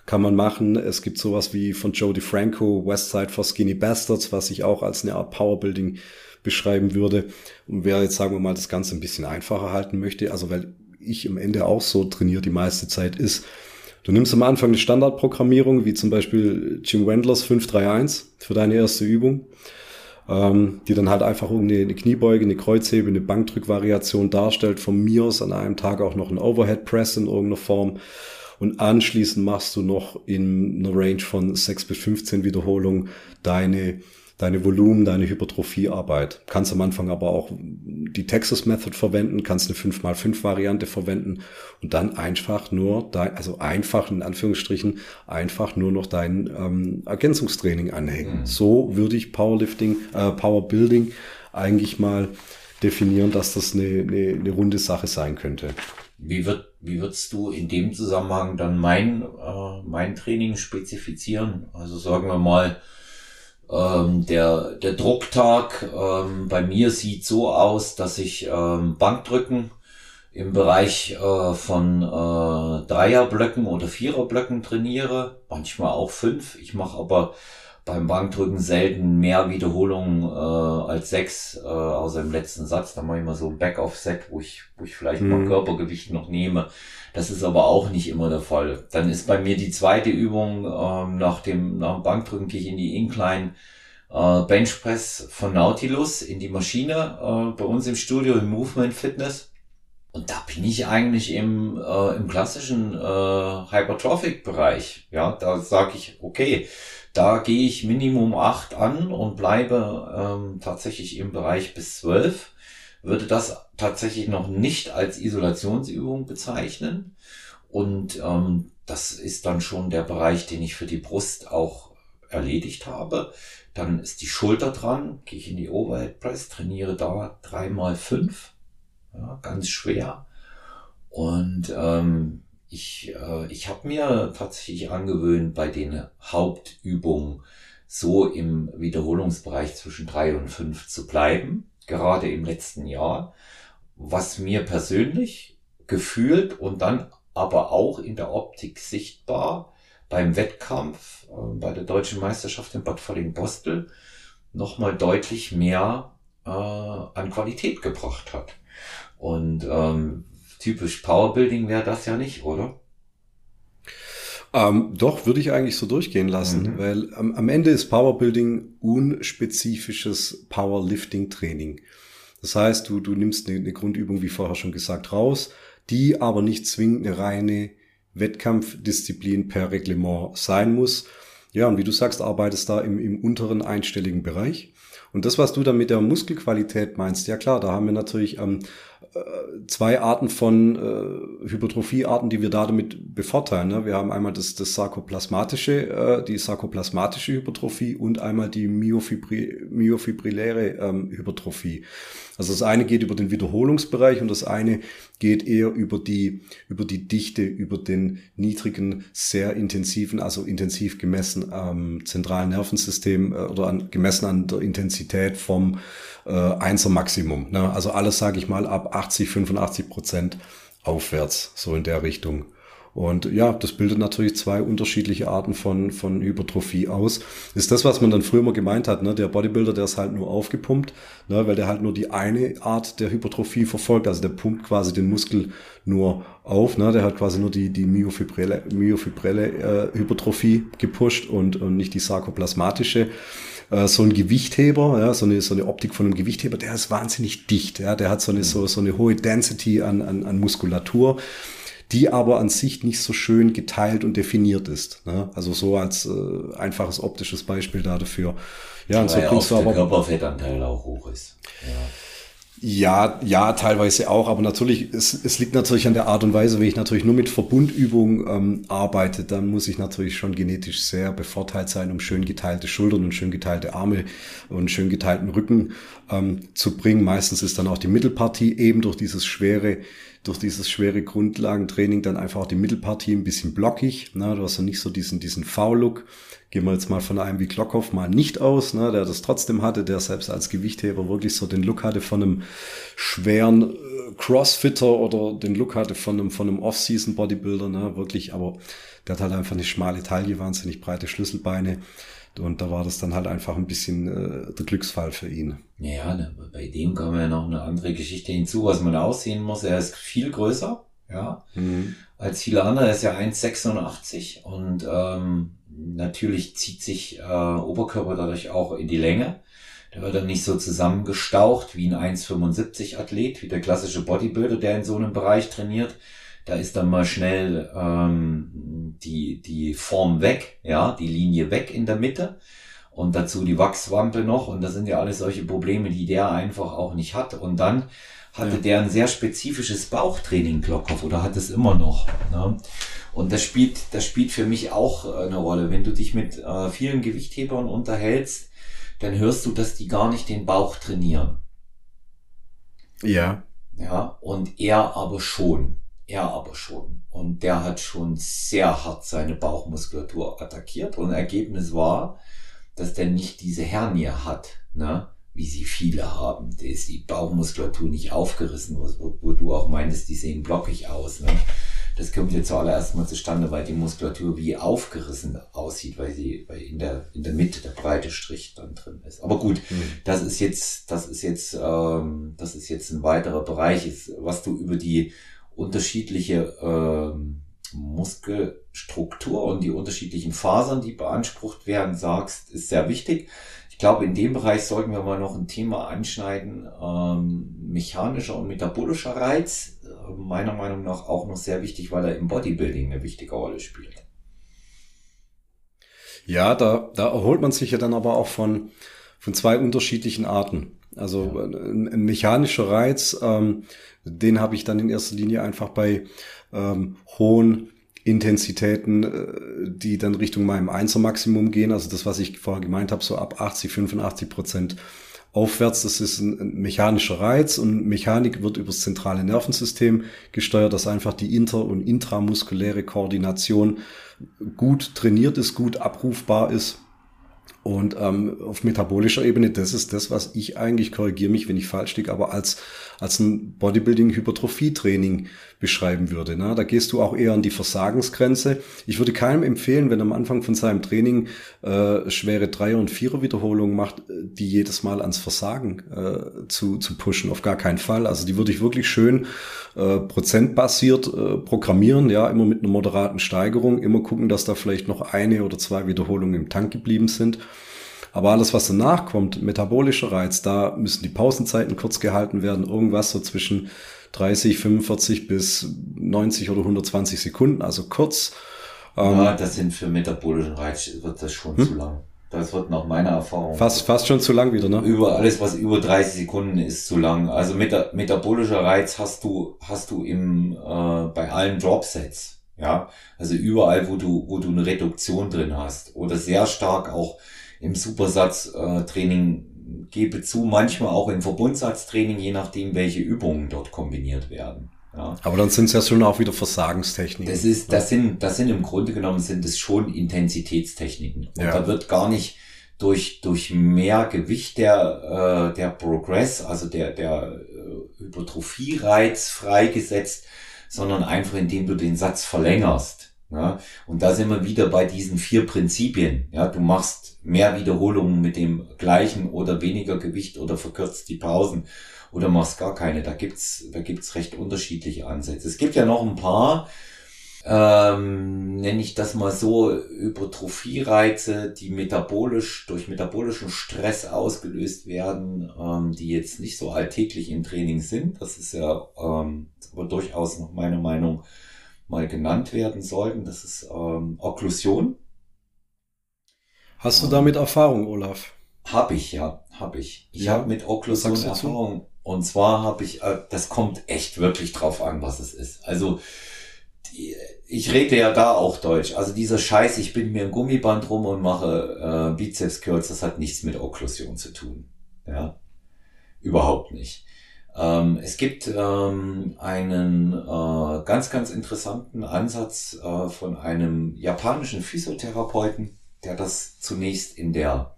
Kann man machen. Es gibt sowas wie von Joe DeFranco, Westside for Skinny Bastards, was ich auch als eine Art Powerbuilding beschreiben würde. Und wer jetzt, sagen wir mal, das Ganze ein bisschen einfacher halten möchte, also weil ich am Ende auch so trainiere die meiste Zeit, ist, du nimmst am Anfang eine Standardprogrammierung, wie zum Beispiel Jim Wendlers 531 für deine erste Übung. ähm, die dann halt einfach irgendwie eine Kniebeuge, eine Kreuzhebe, eine Bankdrückvariation darstellt. Von mir aus an einem Tag auch noch ein Overhead Press in irgendeiner Form. Und anschließend machst du noch in einer Range von 6 bis 15 Wiederholungen deine deine Volumen, deine Hypertrophiearbeit. Kannst am Anfang aber auch die Texas Method verwenden, kannst eine 5x5 Variante verwenden und dann einfach nur dein, also einfach in Anführungsstrichen, einfach nur noch dein ähm, Ergänzungstraining anhängen. Mhm. So würde ich Powerlifting, äh, Powerbuilding eigentlich mal definieren, dass das eine, eine, eine runde Sache sein könnte. Wie wird, wie würdest du in dem Zusammenhang dann mein, äh, mein Training spezifizieren? Also sagen wir mal, ähm, der, der Drucktag ähm, bei mir sieht so aus, dass ich ähm, Bankdrücken im Bereich äh, von äh, Dreierblöcken oder Viererblöcken trainiere, manchmal auch fünf. Ich mache aber beim Bankdrücken selten mehr Wiederholungen äh, als sechs, äh, außer im letzten Satz. Da mache ich mal so ein Back-Off-Set, wo ich, wo ich vielleicht mhm. mal Körpergewicht noch nehme. Das ist aber auch nicht immer der Fall. Dann ist bei mir die zweite Übung ähm, nach, dem, nach dem Bankdrücken gehe ich in die Incline äh, Benchpress von Nautilus in die Maschine äh, bei uns im Studio im Movement Fitness. Und da bin ich eigentlich im, äh, im klassischen äh, Hypertrophic-Bereich. Ja, da sage ich, okay, da gehe ich Minimum acht an und bleibe ähm, tatsächlich im Bereich bis zwölf würde das tatsächlich noch nicht als Isolationsübung bezeichnen. Und ähm, das ist dann schon der Bereich, den ich für die Brust auch erledigt habe. Dann ist die Schulter dran, gehe ich in die Overhead Press, trainiere da dreimal fünf, ja, ganz schwer. Und ähm, ich, äh, ich habe mir tatsächlich angewöhnt, bei den Hauptübungen so im Wiederholungsbereich zwischen drei und fünf zu bleiben gerade im letzten Jahr, was mir persönlich gefühlt und dann aber auch in der Optik sichtbar beim Wettkampf äh, bei der deutschen Meisterschaft in Bad Falling-Bostel nochmal deutlich mehr äh, an Qualität gebracht hat. Und ähm, typisch Powerbuilding wäre das ja nicht, oder? Ähm, doch, würde ich eigentlich so durchgehen lassen, mhm. weil ähm, am Ende ist Powerbuilding unspezifisches Powerlifting-Training. Das heißt, du, du nimmst eine, eine Grundübung, wie vorher schon gesagt, raus, die aber nicht zwingend eine reine Wettkampfdisziplin per Reglement sein muss. Ja, und wie du sagst, arbeitest da im, im unteren einstelligen Bereich. Und das, was du dann mit der Muskelqualität meinst, ja klar, da haben wir natürlich ähm, äh, zwei Arten von äh, Hypertrophiearten, die wir da damit bevorteilen. Ne? Wir haben einmal das, das sarkoplasmatische, äh, die sarkoplasmatische Hypertrophie und einmal die Myofibri myofibrilläre ähm, Hypertrophie. Also das eine geht über den Wiederholungsbereich und das eine geht eher über die, über die Dichte, über den niedrigen, sehr intensiven, also intensiv gemessen am zentralen Nervensystem äh, oder an, gemessen an der Intensität vom äh, Einser Maximum. Ne? Also alles, sage ich mal, ab 80, 85 Prozent aufwärts, so in der Richtung. Und ja, das bildet natürlich zwei unterschiedliche Arten von, von Hypertrophie aus. Ist das, was man dann früher mal gemeint hat, ne? Der Bodybuilder, der ist halt nur aufgepumpt, ne? weil der halt nur die eine Art der Hypertrophie verfolgt. Also der pumpt quasi den Muskel nur auf, ne? Der hat quasi nur die, die myofibrelle, myofibrelle äh, Hypertrophie gepusht und, und nicht die sarkoplasmatische äh, so ein Gewichtheber, ja, so eine, so eine Optik von einem Gewichtheber, der ist wahnsinnig dicht, ja, der hat so eine, so, so eine hohe Density an, an, an Muskulatur die aber an sich nicht so schön geteilt und definiert ist. Ne? Also so als äh, einfaches optisches Beispiel da dafür. Ja, und so ja bringst du aber. Der Körperfettanteil auch hoch ist. Ja. Ja, ja, teilweise auch, aber natürlich, es, es liegt natürlich an der Art und Weise, wenn ich natürlich nur mit Verbundübungen ähm, arbeite, dann muss ich natürlich schon genetisch sehr bevorteilt sein, um schön geteilte Schultern und schön geteilte Arme und schön geteilten Rücken ähm, zu bringen. Meistens ist dann auch die Mittelpartie eben durch dieses schwere durch dieses schwere Grundlagentraining dann einfach auch die Mittelpartie ein bisschen blockig. Ne? Du hast ja nicht so diesen, diesen V-Look. Gehen wir jetzt mal von einem wie Glockhoff mal nicht aus, ne? der das trotzdem hatte, der selbst als Gewichtheber wirklich so den Look hatte von einem schweren äh, Crossfitter oder den Look hatte von einem, von einem Off-Season-Bodybuilder, ne? wirklich, aber der hat halt einfach eine schmale Taille, wahnsinnig breite Schlüsselbeine. Und da war das dann halt einfach ein bisschen äh, der Glücksfall für ihn. Ja, ne, bei dem kommen ja noch eine andere Geschichte hinzu, was man aussehen muss. Er ist viel größer, ja, mhm. als viele andere. Er ist ja 1,86 und ähm, natürlich zieht sich äh, Oberkörper dadurch auch in die Länge. Der wird dann nicht so zusammengestaucht wie ein 1,75 Athlet, wie der klassische Bodybuilder, der in so einem Bereich trainiert. Da ist dann mal schnell ähm, die, die Form weg, ja, die Linie weg in der Mitte und dazu die Wachswampe noch und das sind ja alles solche Probleme, die der einfach auch nicht hat. Und dann hatte ja. der ein sehr spezifisches Bauchtraining Glockkopf oder hat es immer noch. Ne? Und das spielt, das spielt für mich auch äh, eine Rolle. Wenn du dich mit äh, vielen Gewichthebern unterhältst, dann hörst du, dass die gar nicht den Bauch trainieren. Ja. Ja, und er aber schon. Er aber schon. Und der hat schon sehr hart seine Bauchmuskulatur attackiert. Und Ergebnis war, dass der nicht diese Hernie hat. Ne? wie sie viele haben. Da ist die Bauchmuskulatur nicht aufgerissen, wo, wo du auch meintest, die sehen blockig aus. Ne? Das kommt jetzt zuallererst mal zustande, weil die Muskulatur wie aufgerissen aussieht, weil sie weil in der in der Mitte der breite Strich dann drin ist. Aber gut, mhm. das ist jetzt das ist jetzt ähm, das ist jetzt ein weiterer Bereich, ist, was du über die unterschiedliche ähm, Muskelstruktur und die unterschiedlichen Fasern, die beansprucht werden, sagst, ist sehr wichtig. Ich glaube, in dem Bereich sollten wir mal noch ein Thema anschneiden. Ähm, mechanischer und metabolischer Reiz, meiner Meinung nach auch noch sehr wichtig, weil er im Bodybuilding eine wichtige Rolle spielt. Ja, da, da erholt man sich ja dann aber auch von, von zwei unterschiedlichen Arten. Also ja. ein, mechanischer Reiz, ähm, den habe ich dann in erster Linie einfach bei ähm, hohen Intensitäten, äh, die dann Richtung meinem Einser-Maximum gehen. Also das, was ich vorher gemeint habe, so ab 80, 85 Prozent aufwärts. Das ist ein, mechanischer Reiz und Mechanik wird über das zentrale Nervensystem gesteuert, dass einfach die inter- und intramuskuläre Koordination gut trainiert ist, gut abrufbar ist und ähm, auf metabolischer Ebene, das ist das, was ich eigentlich, korrigiere mich, wenn ich falsch liege, aber als, als ein Bodybuilding-Hypertrophie-Training beschreiben würde. Ne? Da gehst du auch eher an die Versagensgrenze. Ich würde keinem empfehlen, wenn er am Anfang von seinem Training äh, schwere Dreier- und Vierer-Wiederholungen macht, die jedes Mal ans Versagen äh, zu, zu pushen. Auf gar keinen Fall. Also die würde ich wirklich schön äh, prozentbasiert äh, programmieren, ja, immer mit einer moderaten Steigerung, immer gucken, dass da vielleicht noch eine oder zwei Wiederholungen im Tank geblieben sind. Aber alles, was danach kommt, metabolischer Reiz, da müssen die Pausenzeiten kurz gehalten werden, irgendwas so zwischen 30, 45 bis 90 oder 120 Sekunden, also kurz. Ja, ähm, das sind für metabolischen Reiz wird das schon hm? zu lang. Das wird nach meiner Erfahrung. Fast, fast schon zu lang wieder, ne? Über alles, was über 30 Sekunden ist, zu lang. Also meta, metabolischer Reiz hast du, hast du im, äh, bei allen Dropsets. Ja, also überall, wo du, wo du eine Reduktion drin hast. Oder sehr stark auch im Supersatztraining äh, gebe zu, manchmal auch im Verbundsatztraining, je nachdem, welche Übungen dort kombiniert werden. Ja. Aber dann sind es ja schon auch wieder Versagenstechniken. Das ist, das sind, das sind im Grunde genommen sind es schon Intensitätstechniken. Und ja. da wird gar nicht durch, durch mehr Gewicht der, äh, der Progress, also der, der äh, Hypertrophie-Reiz freigesetzt, sondern einfach indem du den Satz verlängerst. Ja, und da sind wir wieder bei diesen vier Prinzipien. Ja, du machst mehr Wiederholungen mit dem gleichen oder weniger Gewicht oder verkürzt die Pausen oder machst gar keine. Da gibt's, da gibt's recht unterschiedliche Ansätze. Es gibt ja noch ein paar, ähm, nenne ich das mal so, Hypertrophie-Reize, die metabolisch, durch metabolischen Stress ausgelöst werden, ähm, die jetzt nicht so alltäglich im Training sind. Das ist ja ähm, aber durchaus noch meine Meinung mal genannt werden sollten. Das ist ähm, Okklusion. Hast du damit Erfahrung, Olaf? Hab ich, ja, hab ich. Ich ja, habe mit Okklusion Erfahrung. Und zwar habe ich, äh, das kommt echt wirklich drauf an, was es ist. Also die, ich rede ja da auch Deutsch. Also dieser Scheiß, ich bin mir ein Gummiband rum und mache äh, Bizeps Curls, das hat nichts mit Okklusion zu tun. Ja, überhaupt nicht. Ähm, es gibt ähm, einen äh, ganz, ganz interessanten Ansatz äh, von einem japanischen Physiotherapeuten, der das zunächst in der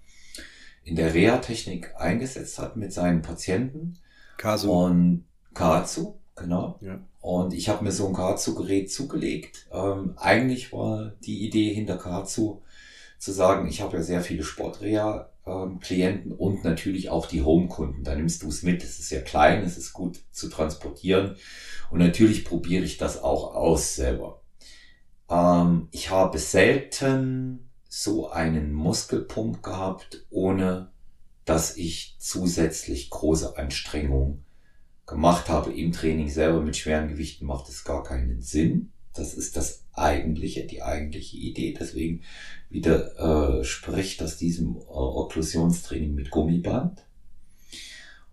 in der Reha-Technik eingesetzt hat mit seinen Patienten. Kasu. Und Katsu, genau. Ja. Und ich habe mir so ein Katsu-Gerät zugelegt. Ähm, eigentlich war die Idee hinter Katsu zu sagen, ich habe ja sehr viele Sportreha ähm, Klienten und natürlich auch die Home-Kunden. Da nimmst du es mit, es ist ja klein, es ist gut zu transportieren und natürlich probiere ich das auch aus selber. Ähm, ich habe selten so einen Muskelpump gehabt, ohne dass ich zusätzlich große Anstrengungen gemacht habe im Training selber mit schweren Gewichten macht es gar keinen Sinn. Das ist das eigentliche, die eigentliche Idee. Deswegen widerspricht äh, das diesem äh, Okklusionstraining mit Gummiband.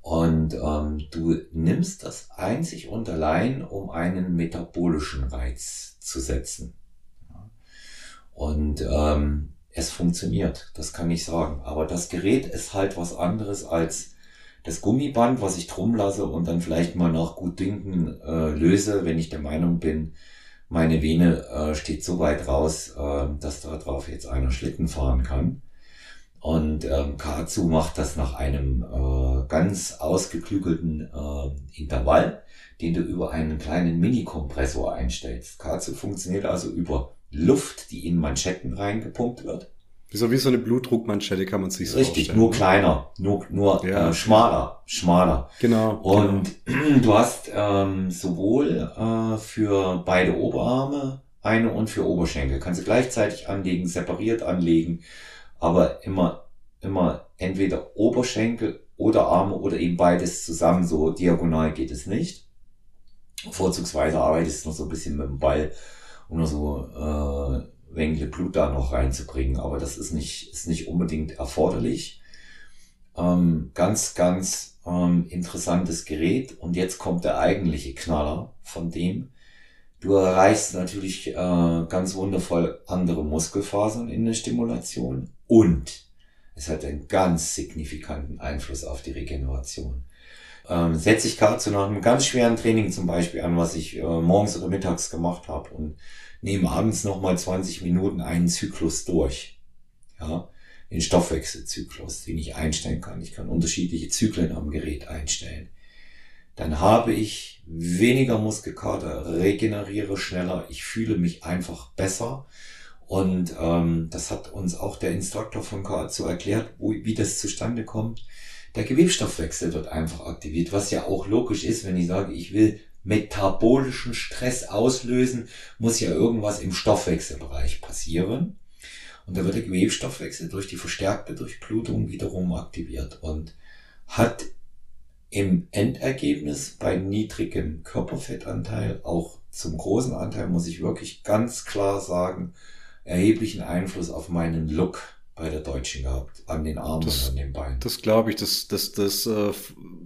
Und ähm, du nimmst das einzig und allein, um einen metabolischen Reiz zu setzen. Und ähm, es funktioniert, das kann ich sagen. Aber das Gerät ist halt was anderes als das Gummiband, was ich drum lasse und dann vielleicht mal nach gut Dünken äh, löse, wenn ich der Meinung bin, meine Vene äh, steht so weit raus, äh, dass da drauf jetzt einer Schlitten fahren kann. Und ähm, Katsu macht das nach einem äh, ganz ausgeklügelten äh, Intervall, den du über einen kleinen Mini-Kompressor einstellst. Katsu funktioniert also über Luft, die in Manschetten reingepumpt wird. So wie so eine Blutdruckmanschette kann man sich so Richtig, vorstellen. nur kleiner, nur, nur ja. äh, schmaler, schmaler. Genau. Und genau. du hast ähm, sowohl äh, für beide Oberarme eine und für Oberschenkel. Kannst du gleichzeitig anlegen, separiert anlegen, aber immer, immer entweder Oberschenkel oder Arme oder eben beides zusammen, so diagonal geht es nicht. Vorzugsweise arbeitest du noch so ein bisschen mit dem Ball, nur so äh, Wengle Blut da noch reinzubringen, aber das ist nicht, ist nicht unbedingt erforderlich. Ähm, ganz, ganz ähm, interessantes Gerät und jetzt kommt der eigentliche Knaller von dem. Du erreichst natürlich äh, ganz wundervoll andere Muskelfasern in der Stimulation und es hat einen ganz signifikanten Einfluss auf die Regeneration. Ähm, setze ich gerade zu einem ganz schweren Training zum Beispiel an, was ich äh, morgens oder mittags gemacht habe und nehme abends nochmal 20 Minuten einen Zyklus durch. Ja, den Stoffwechselzyklus, den ich einstellen kann. Ich kann unterschiedliche Zyklen am Gerät einstellen. Dann habe ich weniger Muskelkater, regeneriere schneller, ich fühle mich einfach besser. Und ähm, das hat uns auch der Instruktor von KAZU erklärt, wo, wie das zustande kommt. Der Gewebstoffwechsel wird einfach aktiviert, was ja auch logisch ist, wenn ich sage, ich will metabolischen Stress auslösen, muss ja irgendwas im Stoffwechselbereich passieren. Und da wird der Gewebstoffwechsel durch die verstärkte Durchblutung wiederum aktiviert und hat im Endergebnis bei niedrigem Körperfettanteil, auch zum großen Anteil, muss ich wirklich ganz klar sagen, erheblichen Einfluss auf meinen Look bei der Deutschen gehabt, an den Armen das, und an den Beinen. Das glaube ich, das, das, das äh,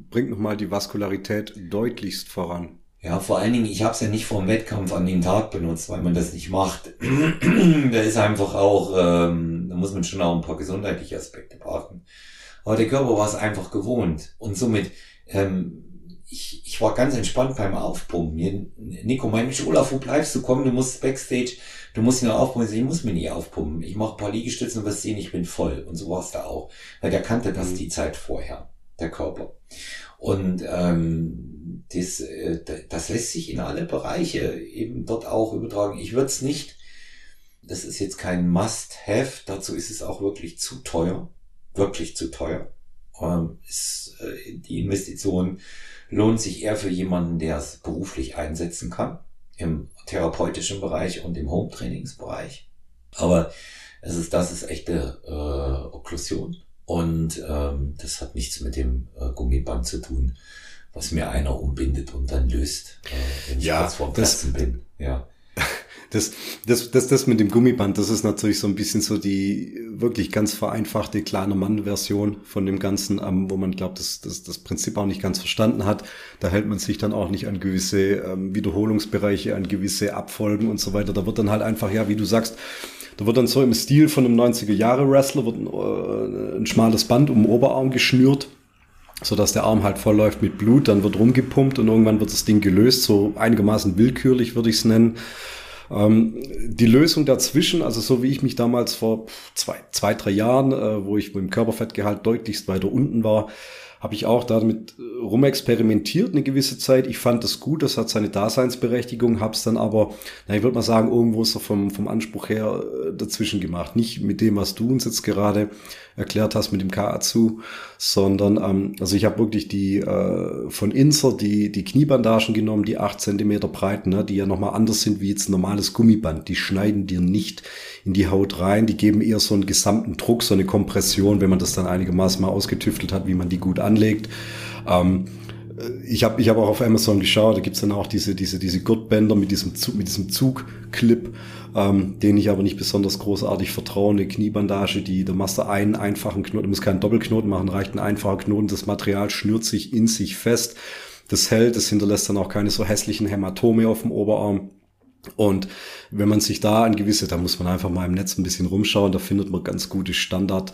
bringt nochmal die Vaskularität deutlichst voran. Ja, vor allen Dingen, ich habe es ja nicht vor dem Wettkampf an dem Tag benutzt, weil man das nicht macht. da ist einfach auch, ähm, da muss man schon auch ein paar gesundheitliche Aspekte beachten. Aber der Körper war es einfach gewohnt. Und somit, ähm, ich, ich war ganz entspannt beim Aufpumpen. Nico meinte Olaf, wo bleibst du? Komm, du musst Backstage, du musst ihn aufpumpen. Ich muss mir nie aufpumpen. Ich mache ein paar Liegestützen und wirst sehen, ich bin voll. Und so war es da auch. Weil der kannte das mhm. die Zeit vorher, der Körper. Und ähm, das, äh, das lässt sich in alle Bereiche eben dort auch übertragen. Ich würde es nicht, das ist jetzt kein Must-Have, dazu ist es auch wirklich zu teuer, wirklich zu teuer. Ähm, ist, äh, die Investition lohnt sich eher für jemanden, der es beruflich einsetzen kann, im therapeutischen Bereich und im Home-Trainingsbereich. Aber es ist, das ist echte äh, Okklusion. Und ähm, das hat nichts mit dem äh, Gummiband zu tun, was mir einer umbindet und dann löst, äh, wenn ich ja, kurz vorm Platzen bin. Ja. Das, das, das, das mit dem Gummiband, das ist natürlich so ein bisschen so die wirklich ganz vereinfachte kleine Mann-Version von dem Ganzen, ähm, wo man glaubt, dass das, das Prinzip auch nicht ganz verstanden hat. Da hält man sich dann auch nicht an gewisse ähm, Wiederholungsbereiche, an gewisse Abfolgen und so weiter. Da wird dann halt einfach, ja, wie du sagst, da wird dann so im Stil von einem 90er-Jahre-Wrestler wird ein, äh, ein schmales Band um den Oberarm geschnürt, so dass der Arm halt voll läuft mit Blut, dann wird rumgepumpt und irgendwann wird das Ding gelöst, so einigermaßen willkürlich würde ich es nennen. Ähm, die Lösung dazwischen, also so wie ich mich damals vor zwei, zwei drei Jahren, äh, wo ich mit dem Körperfettgehalt deutlichst weiter unten war, habe ich auch damit rumexperimentiert eine gewisse Zeit. Ich fand das gut, das hat seine Daseinsberechtigung, habe es dann aber, na, ich würde mal sagen, irgendwo so vom, vom Anspruch her äh, dazwischen gemacht. Nicht mit dem, was du uns jetzt gerade erklärt hast mit dem Kaatsu, sondern ähm, also ich habe wirklich die äh, von Inser die die Kniebandagen genommen, die acht Zentimeter breit, ne, die ja nochmal anders sind wie jetzt ein normales Gummiband. Die schneiden dir nicht in die Haut rein, die geben eher so einen gesamten Druck, so eine Kompression, wenn man das dann einigermaßen mal ausgetüftelt hat, wie man die gut anlegt. Ähm, ich habe ich hab auch auf Amazon geschaut, da gibt's dann auch diese, diese, diese Gurtbänder mit diesem, Zug, mit diesem Zugclip, ähm, den ich aber nicht besonders großartig vertraue. Eine Kniebandage, die, da machst du einen einfachen Knoten, du musst keinen Doppelknoten machen, reicht ein einfacher Knoten, das Material schnürt sich in sich fest. Das hält, das hinterlässt dann auch keine so hässlichen Hämatome auf dem Oberarm. Und wenn man sich da an gewisse, da muss man einfach mal im Netz ein bisschen rumschauen, da findet man ganz gute Standard.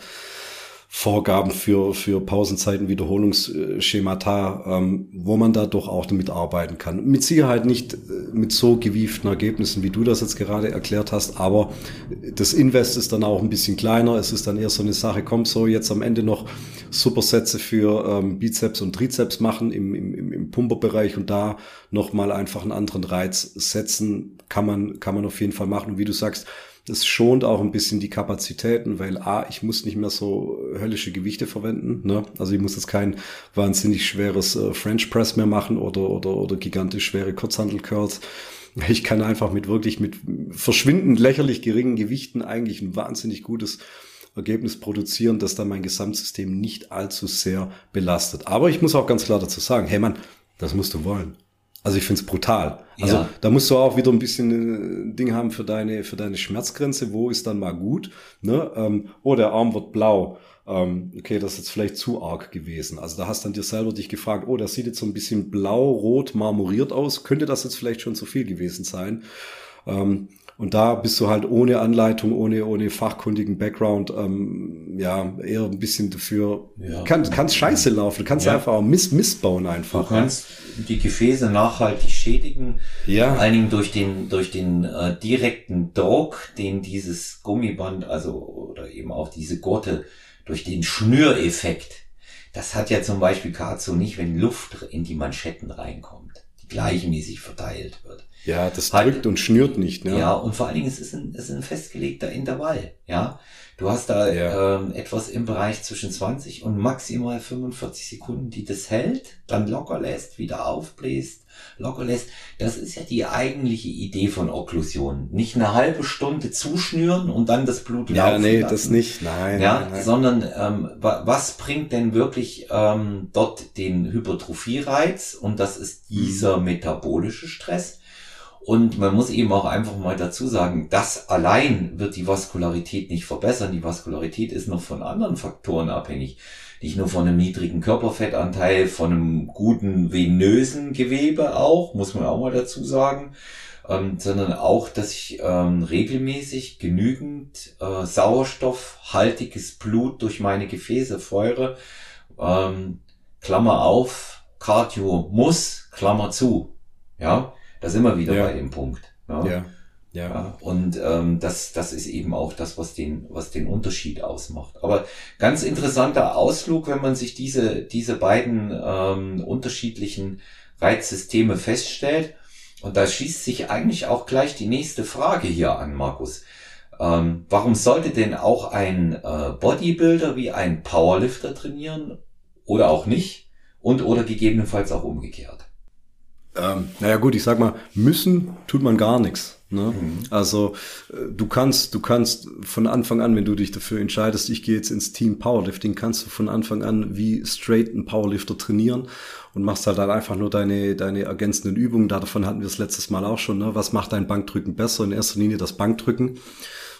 Vorgaben für, für Pausenzeiten, Wiederholungsschemata, ähm, wo man da doch auch damit arbeiten kann. Mit Sicherheit nicht äh, mit so gewieften Ergebnissen, wie du das jetzt gerade erklärt hast, aber das Invest ist dann auch ein bisschen kleiner. Es ist dann eher so eine Sache, kommt so jetzt am Ende noch Supersätze für ähm, Bizeps und Trizeps machen im, im, im Pumperbereich und da nochmal einfach einen anderen Reiz setzen, kann man, kann man auf jeden Fall machen. Und wie du sagst, das schont auch ein bisschen die Kapazitäten, weil A, ich muss nicht mehr so höllische Gewichte verwenden. Ne? Also ich muss jetzt kein wahnsinnig schweres äh, French Press mehr machen oder, oder, oder gigantisch schwere Kurzhandel-Curls. Ich kann einfach mit wirklich mit verschwindend lächerlich geringen Gewichten eigentlich ein wahnsinnig gutes Ergebnis produzieren, das dann mein Gesamtsystem nicht allzu sehr belastet. Aber ich muss auch ganz klar dazu sagen, hey Mann, das musst du wollen. Also ich finde es brutal. Also ja. da musst du auch wieder ein bisschen ein äh, Ding haben für deine, für deine Schmerzgrenze. Wo ist dann mal gut? Ne? Ähm, oh, der Arm wird blau. Ähm, okay, das ist jetzt vielleicht zu arg gewesen. Also da hast dann dir selber dich gefragt, oh, das sieht jetzt so ein bisschen blau-rot marmoriert aus. Könnte das jetzt vielleicht schon zu viel gewesen sein? Ähm, und da bist du halt ohne Anleitung, ohne, ohne fachkundigen Background, ähm, ja, eher ein bisschen dafür, ja. kann, kannst scheiße laufen, du kannst ja. einfach auch Miss, missbauen einfach. Du kannst die Gefäße nachhaltig schädigen, ja. vor allen Dingen durch den, durch den äh, direkten Druck, den dieses Gummiband, also, oder eben auch diese Gurte, durch den Schnüreffekt, das hat ja zum Beispiel Kazo nicht, wenn Luft in die Manschetten reinkommt, die gleichmäßig verteilt wird. Ja, das halt, drückt und schnürt nicht. Ne? Ja, und vor allen Dingen, es ist ein, es ist ein festgelegter Intervall. Ja, du hast da ja. ähm, etwas im Bereich zwischen 20 und maximal 45 Sekunden, die das hält, dann locker lässt, wieder aufbläst, locker lässt. Das ist ja die eigentliche Idee von Okklusion. Nicht eine halbe Stunde zuschnüren und dann das Blut laufen Ja, nee, lassen. das nicht. Nein. Ja, nein, nein. sondern ähm, was bringt denn wirklich ähm, dort den Hypertrophie-Reiz? Und das ist dieser metabolische Stress und man muss eben auch einfach mal dazu sagen, das allein wird die Vaskularität nicht verbessern. Die Vaskularität ist noch von anderen Faktoren abhängig. Nicht nur von einem niedrigen Körperfettanteil, von einem guten venösen Gewebe auch, muss man auch mal dazu sagen, ähm, sondern auch, dass ich ähm, regelmäßig genügend äh, sauerstoffhaltiges Blut durch meine Gefäße feuere. Ähm, Klammer auf, Cardio muss, Klammer zu. Ja, da sind wir wieder ja. bei dem Punkt. Ja. ja. Ja. ja. Und ähm, das, das ist eben auch das, was den, was den Unterschied ausmacht. Aber ganz interessanter Ausflug, wenn man sich diese, diese beiden ähm, unterschiedlichen Reizsysteme feststellt. Und da schließt sich eigentlich auch gleich die nächste Frage hier an, Markus. Ähm, warum sollte denn auch ein äh, Bodybuilder wie ein Powerlifter trainieren oder auch nicht? Und oder gegebenenfalls auch umgekehrt? Ähm, naja gut, ich sag mal, müssen tut man gar nichts. Ne? Mhm. Also äh, du kannst, du kannst von Anfang an, wenn du dich dafür entscheidest, ich gehe jetzt ins Team Powerlifting, kannst du von Anfang an wie straight ein Powerlifter trainieren und machst halt dann einfach nur deine, deine ergänzenden Übungen. Davon hatten wir es letztes Mal auch schon. Ne? Was macht dein Bankdrücken besser? In erster Linie das Bankdrücken.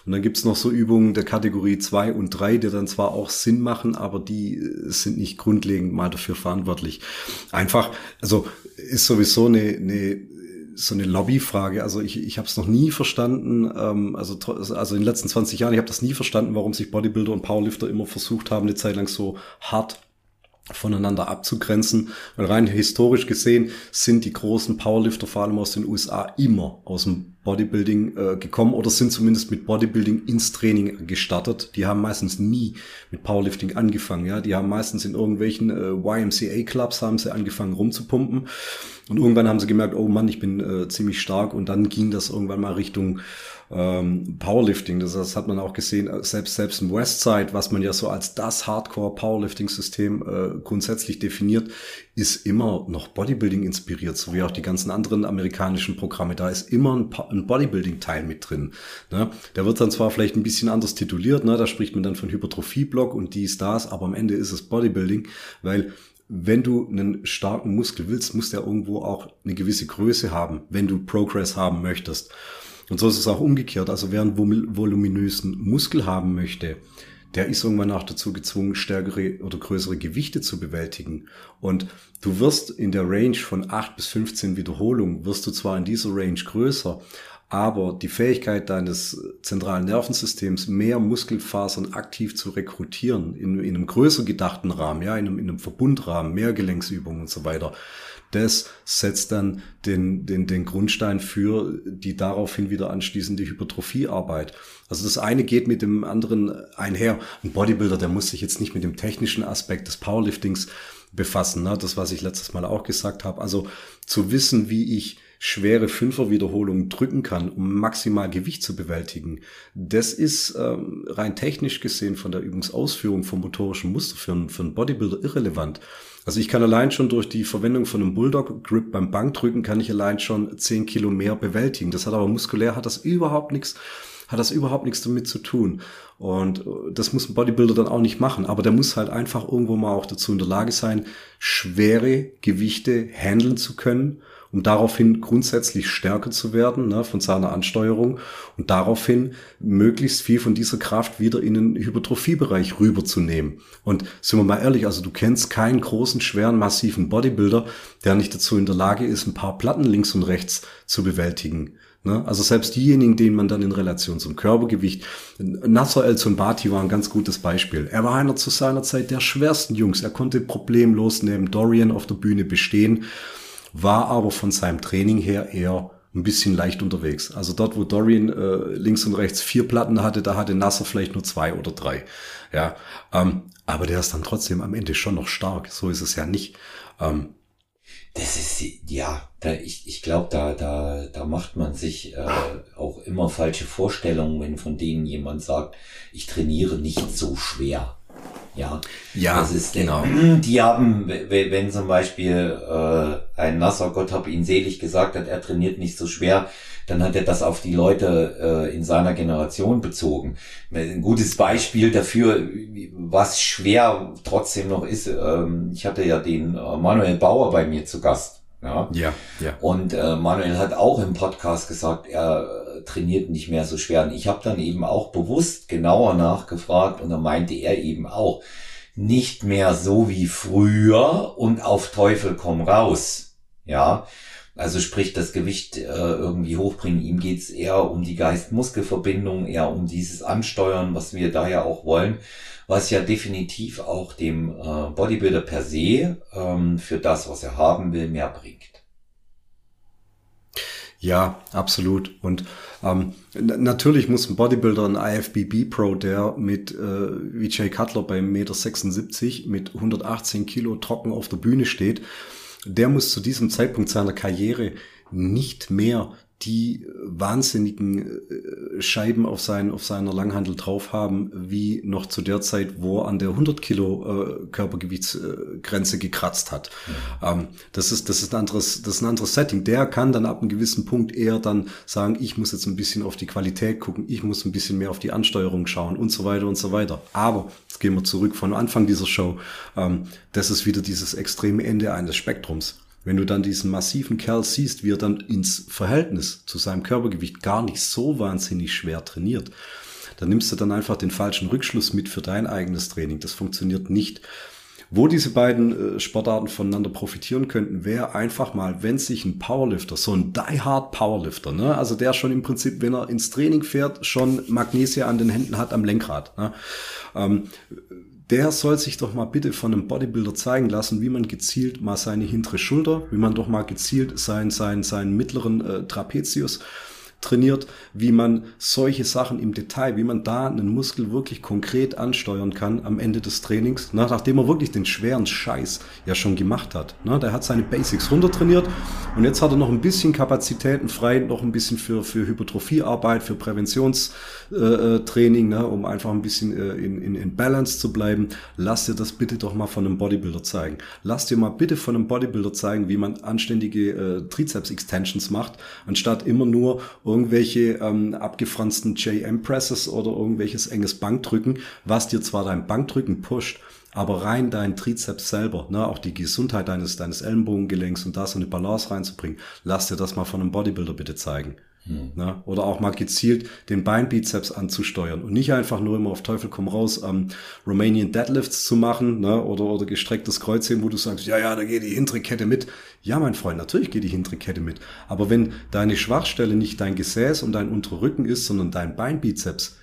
Und dann gibt's noch so Übungen der Kategorie 2 und 3, die dann zwar auch Sinn machen, aber die äh, sind nicht grundlegend mal dafür verantwortlich. Einfach, also ist sowieso eine, eine so eine Lobbyfrage. Also ich, ich habe es noch nie verstanden, ähm, also, also in den letzten 20 Jahren, ich habe das nie verstanden, warum sich Bodybuilder und Powerlifter immer versucht haben, eine Zeit lang so hart voneinander abzugrenzen. Weil rein historisch gesehen sind die großen Powerlifter, vor allem aus den USA, immer aus dem Bodybuilding äh, gekommen oder sind zumindest mit Bodybuilding ins Training gestartet. Die haben meistens nie mit Powerlifting angefangen. Ja, die haben meistens in irgendwelchen äh, YMCA-Clubs haben sie angefangen rumzupumpen und irgendwann haben sie gemerkt, oh Mann, ich bin äh, ziemlich stark und dann ging das irgendwann mal Richtung ähm, Powerlifting. Das, das, hat man auch gesehen, äh, selbst, selbst im Westside, was man ja so als das Hardcore-Powerlifting-System äh, grundsätzlich definiert, ist immer noch Bodybuilding inspiriert, so wie auch die ganzen anderen amerikanischen Programme. Da ist immer ein, Bodybuilding-Teil mit drin. Ne? Der wird dann zwar vielleicht ein bisschen anders tituliert, ne? da spricht man dann von Hypertrophie-Block und dies, das, aber am Ende ist es Bodybuilding, weil wenn du einen starken Muskel willst, muss der irgendwo auch eine gewisse Größe haben, wenn du Progress haben möchtest. Und so ist es auch umgekehrt. Also wer einen voluminösen Muskel haben möchte, der ist irgendwann auch dazu gezwungen, stärkere oder größere Gewichte zu bewältigen. Und du wirst in der Range von 8 bis 15 Wiederholungen, wirst du zwar in dieser Range größer, aber die Fähigkeit deines zentralen Nervensystems, mehr Muskelfasern aktiv zu rekrutieren, in, in einem größer gedachten Rahmen, ja, in einem, in einem Verbundrahmen, mehr Gelenksübungen und so weiter, das setzt dann den, den, den Grundstein für die daraufhin wieder anschließende Hypertrophiearbeit. Also das eine geht mit dem anderen einher. Ein Bodybuilder, der muss sich jetzt nicht mit dem technischen Aspekt des Powerliftings befassen. Ne? Das, was ich letztes Mal auch gesagt habe. Also zu wissen, wie ich schwere Fünferwiederholungen drücken kann, um maximal Gewicht zu bewältigen, das ist ähm, rein technisch gesehen von der Übungsausführung vom motorischen Muster für einen, für einen Bodybuilder irrelevant. Also ich kann allein schon durch die Verwendung von einem Bulldog Grip beim Bankdrücken kann ich allein schon zehn Kilo mehr bewältigen. Das hat aber muskulär hat das überhaupt nichts hat das überhaupt nichts damit zu tun. Und äh, das muss ein Bodybuilder dann auch nicht machen. Aber der muss halt einfach irgendwo mal auch dazu in der Lage sein, schwere Gewichte handeln zu können um daraufhin grundsätzlich stärker zu werden ne, von seiner Ansteuerung und daraufhin möglichst viel von dieser Kraft wieder in den Hypertrophiebereich rüberzunehmen. Und sind wir mal ehrlich, also du kennst keinen großen, schweren, massiven Bodybuilder, der nicht dazu in der Lage ist, ein paar Platten links und rechts zu bewältigen. Ne? Also selbst diejenigen, denen man dann in Relation zum Körpergewicht, Nasser El Zumbati war ein ganz gutes Beispiel. Er war einer zu seiner Zeit der schwersten Jungs. Er konnte problemlos neben Dorian auf der Bühne bestehen war aber von seinem Training her eher ein bisschen leicht unterwegs. Also dort, wo Dorian äh, links und rechts vier Platten hatte, da hatte Nasser vielleicht nur zwei oder drei. Ja, ähm, aber der ist dann trotzdem am Ende schon noch stark. So ist es ja nicht. Ähm, das ist ja, da, ich, ich glaube, da, da, da macht man sich äh, auch immer falsche Vorstellungen, wenn von denen jemand sagt, ich trainiere nicht so schwer. Ja, ja das ist genau. Die haben, wenn zum Beispiel äh, ein Nasser, Gott hab ihn selig gesagt hat, er trainiert nicht so schwer, dann hat er das auf die Leute äh, in seiner Generation bezogen. Ein gutes Beispiel dafür, was schwer trotzdem noch ist, ähm, ich hatte ja den äh, Manuel Bauer bei mir zu Gast. Ja, ja. ja. Und äh, Manuel hat auch im Podcast gesagt, er trainiert nicht mehr so schwer. Und ich habe dann eben auch bewusst genauer nachgefragt und da meinte er eben auch, nicht mehr so wie früher und auf Teufel komm raus. Ja, also sprich das Gewicht äh, irgendwie hochbringen. Ihm geht's eher um die Geist-Muskel-Verbindung, eher um dieses Ansteuern, was wir da ja auch wollen, was ja definitiv auch dem äh, Bodybuilder per se ähm, für das, was er haben will, mehr bringt. Ja, absolut. Und ähm, natürlich muss ein Bodybuilder, ein IFBB Pro, der mit äh, Vijay Cutler bei 1,76 Meter mit 118 Kilo trocken auf der Bühne steht, der muss zu diesem Zeitpunkt seiner Karriere nicht mehr die wahnsinnigen äh, Scheiben auf, sein, auf seiner Langhandel drauf haben, wie noch zu der Zeit, wo er an der 100 Kilo äh, Körpergewichtsgrenze gekratzt hat. Mhm. Ähm, das ist, das ist ein anderes, das ist ein anderes Setting. Der kann dann ab einem gewissen Punkt eher dann sagen, ich muss jetzt ein bisschen auf die Qualität gucken, ich muss ein bisschen mehr auf die Ansteuerung schauen und so weiter und so weiter. Aber, jetzt gehen wir zurück von Anfang dieser Show, ähm, das ist wieder dieses extreme Ende eines Spektrums. Wenn du dann diesen massiven Kerl siehst, wie er dann ins Verhältnis zu seinem Körpergewicht gar nicht so wahnsinnig schwer trainiert, dann nimmst du dann einfach den falschen Rückschluss mit für dein eigenes Training. Das funktioniert nicht. Wo diese beiden äh, Sportarten voneinander profitieren könnten, wäre einfach mal, wenn sich ein Powerlifter, so ein die-hard Powerlifter, ne, also der schon im Prinzip, wenn er ins Training fährt, schon Magnesie an den Händen hat am Lenkrad, ne, ähm, der soll sich doch mal bitte von einem Bodybuilder zeigen lassen, wie man gezielt mal seine hintere Schulter, wie man doch mal gezielt seinen, seinen, seinen mittleren äh, Trapezius trainiert, wie man solche Sachen im Detail, wie man da einen Muskel wirklich konkret ansteuern kann am Ende des Trainings, na, nachdem er wirklich den schweren Scheiß ja schon gemacht hat. Na, der hat seine Basics runtertrainiert und jetzt hat er noch ein bisschen Kapazitäten frei, noch ein bisschen für, für Hypertrophiearbeit, für Präventionstraining, äh, ne, um einfach ein bisschen äh, in, in, in Balance zu bleiben. Lass dir das bitte doch mal von einem Bodybuilder zeigen. Lass dir mal bitte von einem Bodybuilder zeigen, wie man anständige äh, Trizeps-Extensions macht, anstatt immer nur irgendwelche ähm, abgefransten JM-Presses oder irgendwelches enges Bankdrücken, was dir zwar dein Bankdrücken pusht, aber rein dein Trizeps selber, ne, auch die Gesundheit deines, deines Ellenbogengelenks und da so eine Balance reinzubringen, lass dir das mal von einem Bodybuilder bitte zeigen. Hm. Ne? Oder auch mal gezielt den Beinbizeps anzusteuern und nicht einfach nur immer auf Teufel komm raus ähm, Romanian Deadlifts zu machen ne? oder, oder gestrecktes Kreuzheben, wo du sagst, ja, ja, da geht die hintere Kette mit. Ja, mein Freund, natürlich geht die hintere Kette mit. Aber wenn deine Schwachstelle nicht dein Gesäß und dein unterer Rücken ist, sondern dein Beinbizeps,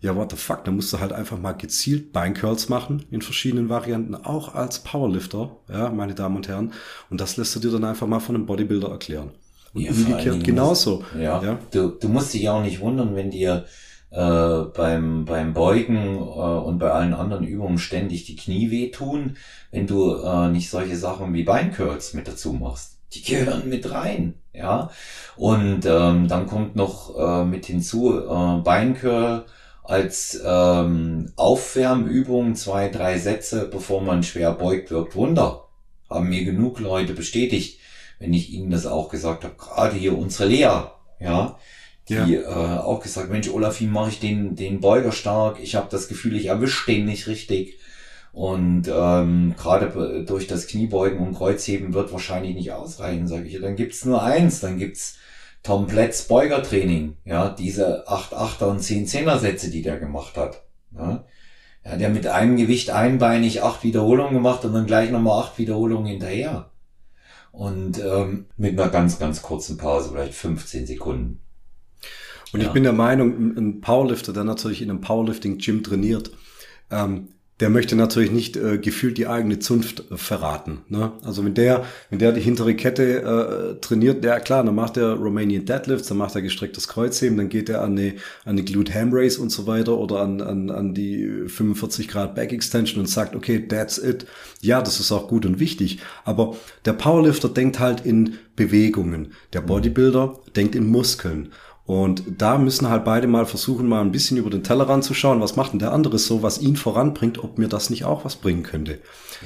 ja, what the fuck, dann musst du halt einfach mal gezielt Beincurls machen in verschiedenen Varianten, auch als Powerlifter, ja, meine Damen und Herren. Und das lässt du dir dann einfach mal von einem Bodybuilder erklären. Und ja, umgekehrt genauso. Ja, ja. Du, du musst dich auch nicht wundern, wenn dir äh, beim, beim Beugen äh, und bei allen anderen Übungen ständig die Knie wehtun, wenn du äh, nicht solche Sachen wie Beincurls mit dazu machst. Die gehören mit rein, ja. Und ähm, dann kommt noch äh, mit hinzu äh, Beincurl als ähm, Aufwärmübung, zwei, drei Sätze, bevor man schwer beugt, wirkt Wunder. Haben mir genug Leute bestätigt wenn ich Ihnen das auch gesagt habe, gerade hier unsere Lea, ja, die ja. äh, auch gesagt, Mensch, Olaf, wie mache ich den, den Beuger stark? Ich habe das Gefühl, ich erwische den nicht richtig. Und ähm, gerade durch das Kniebeugen und Kreuzheben wird wahrscheinlich nicht ausreichen, sage ich. Dann gibt's nur eins, dann gibt's Tom Pletz Beugertraining, ja, diese 8 8er und 10 10er Sätze, die der gemacht hat. Ja. Ja, der mit einem Gewicht einbeinig acht Wiederholungen gemacht und dann gleich nochmal acht Wiederholungen hinterher. Und ähm, mit einer ganz, ganz kurzen Pause, vielleicht 15 Sekunden. Und ja. ich bin der Meinung, ein Powerlifter, der natürlich in einem Powerlifting-Gym trainiert, ähm, der möchte natürlich nicht äh, gefühlt die eigene Zunft äh, verraten. Ne? Also wenn der, wenn der die hintere Kette äh, trainiert, ja klar, dann macht er Romanian Deadlifts, dann macht er gestrecktes Kreuzheben, dann geht er an eine, an eine Glute Ham Race und so weiter oder an, an, an die 45 Grad Back Extension und sagt, okay, that's it. Ja, das ist auch gut und wichtig. Aber der Powerlifter denkt halt in Bewegungen. Der Bodybuilder denkt in Muskeln. Und da müssen halt beide mal versuchen, mal ein bisschen über den Tellerrand zu schauen, was macht denn der andere so, was ihn voranbringt, ob mir das nicht auch was bringen könnte.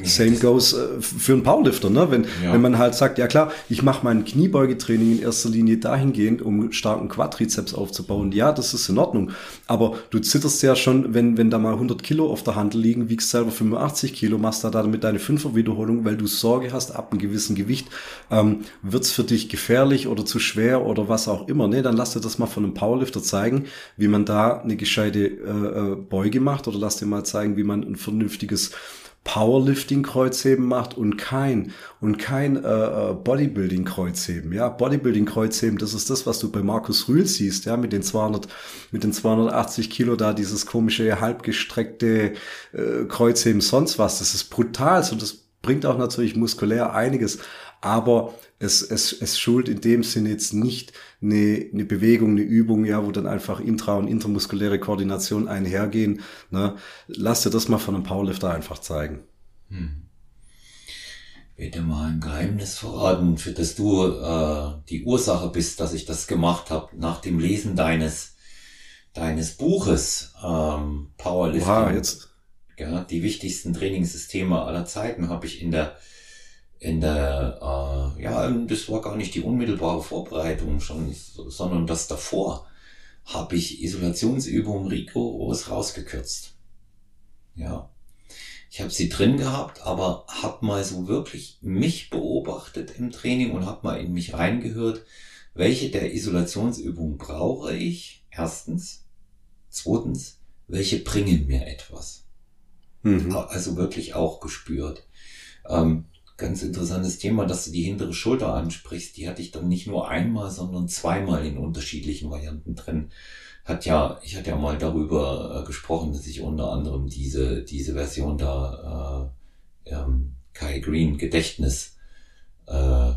Same goes äh, für einen Powerlifter, ne? Wenn, ja. wenn man halt sagt, ja klar, ich mache mein Kniebeugetraining in erster Linie dahingehend, um starken Quadrizeps aufzubauen. Ja, das ist in Ordnung. Aber du zitterst ja schon, wenn, wenn da mal 100 Kilo auf der Hand liegen, wiegst selber 85 Kilo, machst da damit deine Fünfer-Wiederholung, weil du Sorge hast, ab einem gewissen Gewicht ähm, wird's für dich gefährlich oder zu schwer oder was auch immer. Ne, dann lass dir das mal von einem Powerlifter zeigen, wie man da eine gescheite äh, äh Beuge macht oder lass dir mal zeigen, wie man ein vernünftiges Powerlifting-Kreuzheben macht und kein und kein äh, äh, Bodybuilding-Kreuzheben. Ja, Bodybuilding-Kreuzheben, das ist das, was du bei Markus Rühl siehst, ja, mit den 200, mit den 280 Kilo da, dieses komische halbgestreckte äh, Kreuzheben, sonst was. Das ist brutal und das bringt auch natürlich muskulär einiges, aber es, es, es schult in dem Sinne jetzt nicht eine, eine Bewegung, eine Übung, ja, wo dann einfach intra- und intermuskuläre Koordination einhergehen. Ne? Lass dir das mal von einem Powerlifter einfach zeigen. Hm. Bitte mal ein Geheimnis verraten, für das du äh, die Ursache bist, dass ich das gemacht habe, nach dem Lesen deines deines Buches ähm, Powerlifting. Wow, jetzt. Ja, die wichtigsten Trainingssysteme aller Zeiten habe ich in der in der, äh, ja, das war gar nicht die unmittelbare Vorbereitung schon, sondern das davor habe ich Isolationsübungen rigoros rausgekürzt. Ja. Ich habe sie drin gehabt, aber habe mal so wirklich mich beobachtet im Training und habe mal in mich reingehört, welche der Isolationsübungen brauche ich? Erstens. Zweitens, welche bringen mir etwas? Mhm. Also wirklich auch gespürt. Ähm, ganz interessantes Thema, dass du die hintere Schulter ansprichst. Die hatte ich dann nicht nur einmal, sondern zweimal in unterschiedlichen Varianten drin. Hat ja, ich hatte ja mal darüber äh, gesprochen, dass ich unter anderem diese, diese Version da, äh, ähm, Kai Green Gedächtnis, äh,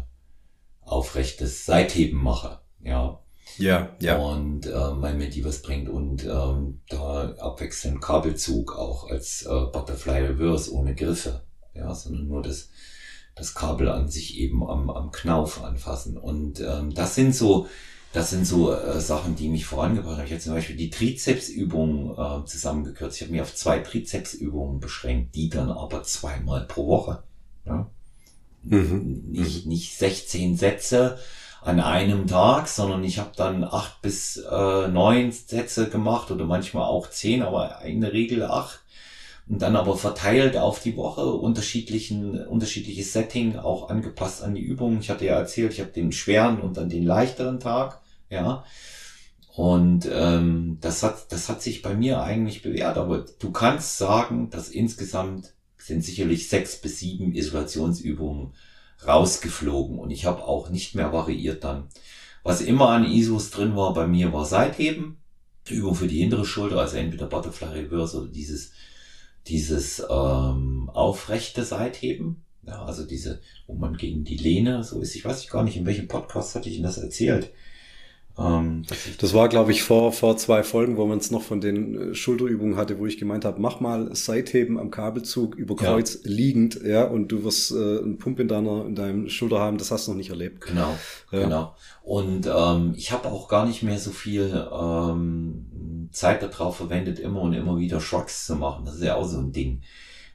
aufrechtes Seitheben mache. Ja. Ja, ja. Und äh, mein Menti was bringt und ähm, da abwechselnd Kabelzug auch als äh, Butterfly Reverse ohne Griffe. Ja, sondern nur das, das Kabel an sich eben am, am Knauf anfassen. Und ähm, das sind so, das sind so äh, Sachen, die mich vorangebracht haben. Ich habe zum Beispiel die Trizepsübungen äh, zusammengekürzt. Ich habe mich auf zwei Trizepsübungen beschränkt, die dann aber zweimal pro Woche. Ja? Mhm. Nicht, nicht 16 Sätze an einem Tag, sondern ich habe dann acht bis äh, neun Sätze gemacht oder manchmal auch zehn, aber in der Regel acht. Und dann aber verteilt auf die Woche, unterschiedlichen, unterschiedliches Setting, auch angepasst an die Übung. Ich hatte ja erzählt, ich habe den schweren und dann den leichteren Tag, ja. Und ähm, das hat, das hat sich bei mir eigentlich bewährt. Aber du kannst sagen, dass insgesamt sind sicherlich sechs bis sieben Isolationsübungen rausgeflogen und ich habe auch nicht mehr variiert dann. Was immer an ISOs drin war bei mir war Seitheben, Übung für die hintere Schulter, also entweder Butterfly Reverse oder dieses dieses ähm, aufrechte Seitheben, ja, also diese, wo man gegen die Lehne so ist. Ich weiß gar nicht, in welchem Podcast hatte ich Ihnen das erzählt. Ähm, das war, glaube ich, vor, vor zwei Folgen, wo man es noch von den äh, Schulterübungen hatte, wo ich gemeint habe, mach mal Seitheben am Kabelzug über Kreuz ja. liegend, ja, und du wirst äh, einen Pump in deiner, in deinem Schulter haben, das hast du noch nicht erlebt. Genau, ja. genau. Und ähm, ich habe auch gar nicht mehr so viel ähm, Zeit darauf verwendet, immer und immer wieder Shocks zu machen. Das ist ja auch so ein Ding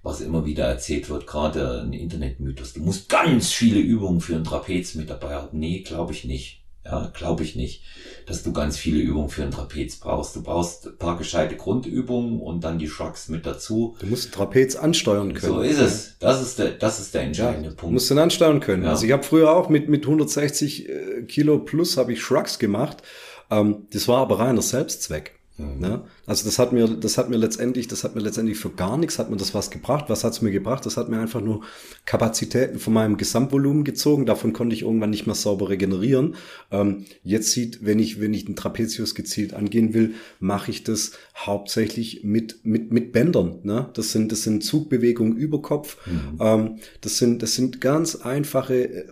was immer wieder erzählt wird, gerade ein Internetmythos. Du musst ganz viele Übungen für ein Trapez mit dabei haben. Nee, glaube ich nicht. Ja, glaube ich nicht, dass du ganz viele Übungen für ein Trapez brauchst. Du brauchst ein paar gescheite Grundübungen und dann die Shrugs mit dazu. Du musst Trapez ansteuern können. So ist es. Das ist der, das ist der entscheidende ja, Punkt. Du musst den ansteuern können. Ja. Also ich habe früher auch mit, mit 160 äh, Kilo plus habe ich Shrugs gemacht. Ähm, das war aber reiner Selbstzweck. Mhm. Ne? Also das hat mir, das hat mir letztendlich, das hat mir letztendlich für gar nichts, hat mir das was gebracht. Was hat's mir gebracht? Das hat mir einfach nur Kapazitäten von meinem Gesamtvolumen gezogen. Davon konnte ich irgendwann nicht mehr sauber regenerieren. Ähm, jetzt sieht, wenn ich, wenn ich den Trapezius gezielt angehen will, mache ich das hauptsächlich mit, mit, mit Bändern. Ne? Das sind, das sind Zugbewegungen über Kopf. Mhm. Ähm, das sind, das sind ganz einfache, äh,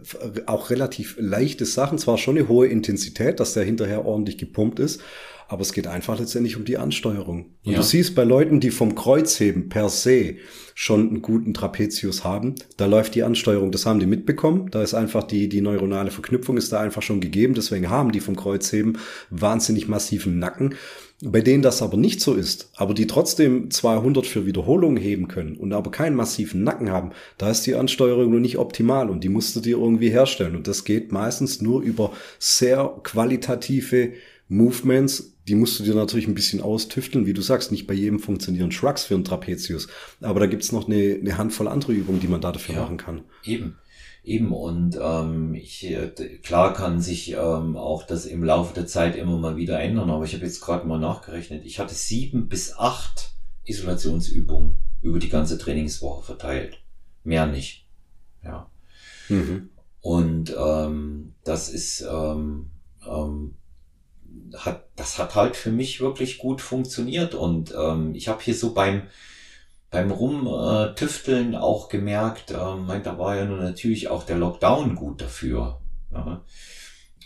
auch relativ leichte Sachen. Zwar schon eine hohe Intensität, dass der hinterher ordentlich gepumpt ist. Aber es geht einfach letztendlich um die Ansteuerung. Und ja. du siehst bei Leuten, die vom Kreuzheben per se schon einen guten Trapezius haben, da läuft die Ansteuerung, das haben die mitbekommen. Da ist einfach die, die neuronale Verknüpfung ist da einfach schon gegeben. Deswegen haben die vom Kreuzheben wahnsinnig massiven Nacken. Bei denen das aber nicht so ist, aber die trotzdem 200 für Wiederholungen heben können und aber keinen massiven Nacken haben, da ist die Ansteuerung nur nicht optimal und die musst du dir irgendwie herstellen. Und das geht meistens nur über sehr qualitative Movements, die musst du dir natürlich ein bisschen austüfteln. Wie du sagst, nicht bei jedem funktionieren Shrugs für einen Trapezius. Aber da gibt's noch eine, eine Handvoll andere Übungen, die man da dafür ja, machen kann. Eben. Eben, und ähm, ich, äh, klar kann sich ähm, auch das im Laufe der Zeit immer mal wieder ändern, aber ich habe jetzt gerade mal nachgerechnet. Ich hatte sieben bis acht Isolationsübungen über die ganze Trainingswoche verteilt. Mehr nicht. Ja. Mhm. Und ähm, das ist ähm, ähm, hat, das hat halt für mich wirklich gut funktioniert. Und ähm, ich habe hier so beim, beim Rumtüfteln auch gemerkt, ähm, da war ja nun natürlich auch der Lockdown gut dafür. Ja.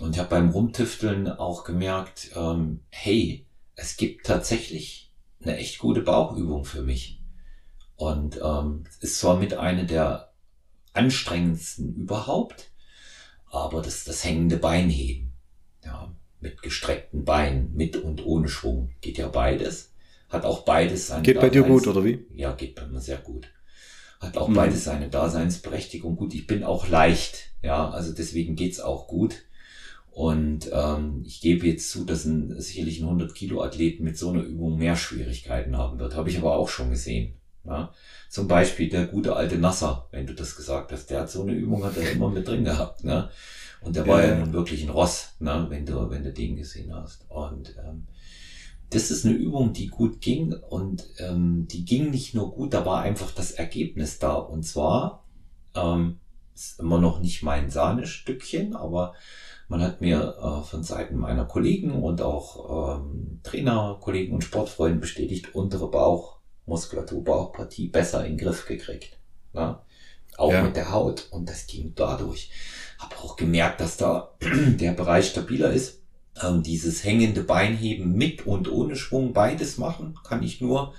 Und ich habe beim Rumtüfteln auch gemerkt, ähm, hey, es gibt tatsächlich eine echt gute Bauchübung für mich. Und ähm, es ist zwar mit einer der anstrengendsten überhaupt, aber das, das hängende Beinheben. Ja, mit gestreckten Beinen, mit und ohne Schwung. Geht ja beides. Hat auch beides seine Geht bei dir gut, oder wie? Ja, geht bei mir sehr gut. Hat auch mhm. beides seine Daseinsberechtigung. Gut, ich bin auch leicht, ja, also deswegen geht's auch gut. Und ähm, ich gebe jetzt zu, dass ein sicherlich ein 100 Kilo Athlet mit so einer Übung mehr Schwierigkeiten haben wird. Habe ich aber auch schon gesehen. Ja. Zum Beispiel der gute alte Nasser, wenn du das gesagt hast, der hat so eine Übung hat er immer mit drin gehabt. Ne? Und der ja. war ja nun wirklich ein Ross, ne, wenn du, wenn du den gesehen hast. Und ähm, das ist eine Übung, die gut ging und ähm, die ging nicht nur gut, da war einfach das Ergebnis da. Und zwar ähm, ist immer noch nicht mein Sahnestückchen, aber man hat mir äh, von Seiten meiner Kollegen und auch ähm, Trainer, Kollegen und Sportfreunden bestätigt, untere Bauchmuskulatur, Bauchpartie besser in den Griff gekriegt. Ne? Auch ja. mit der Haut. Und das ging dadurch. Habe auch gemerkt, dass da der Bereich stabiler ist. ähm, dieses hängende Beinheben mit und ohne Schwung beides machen, kann ich nur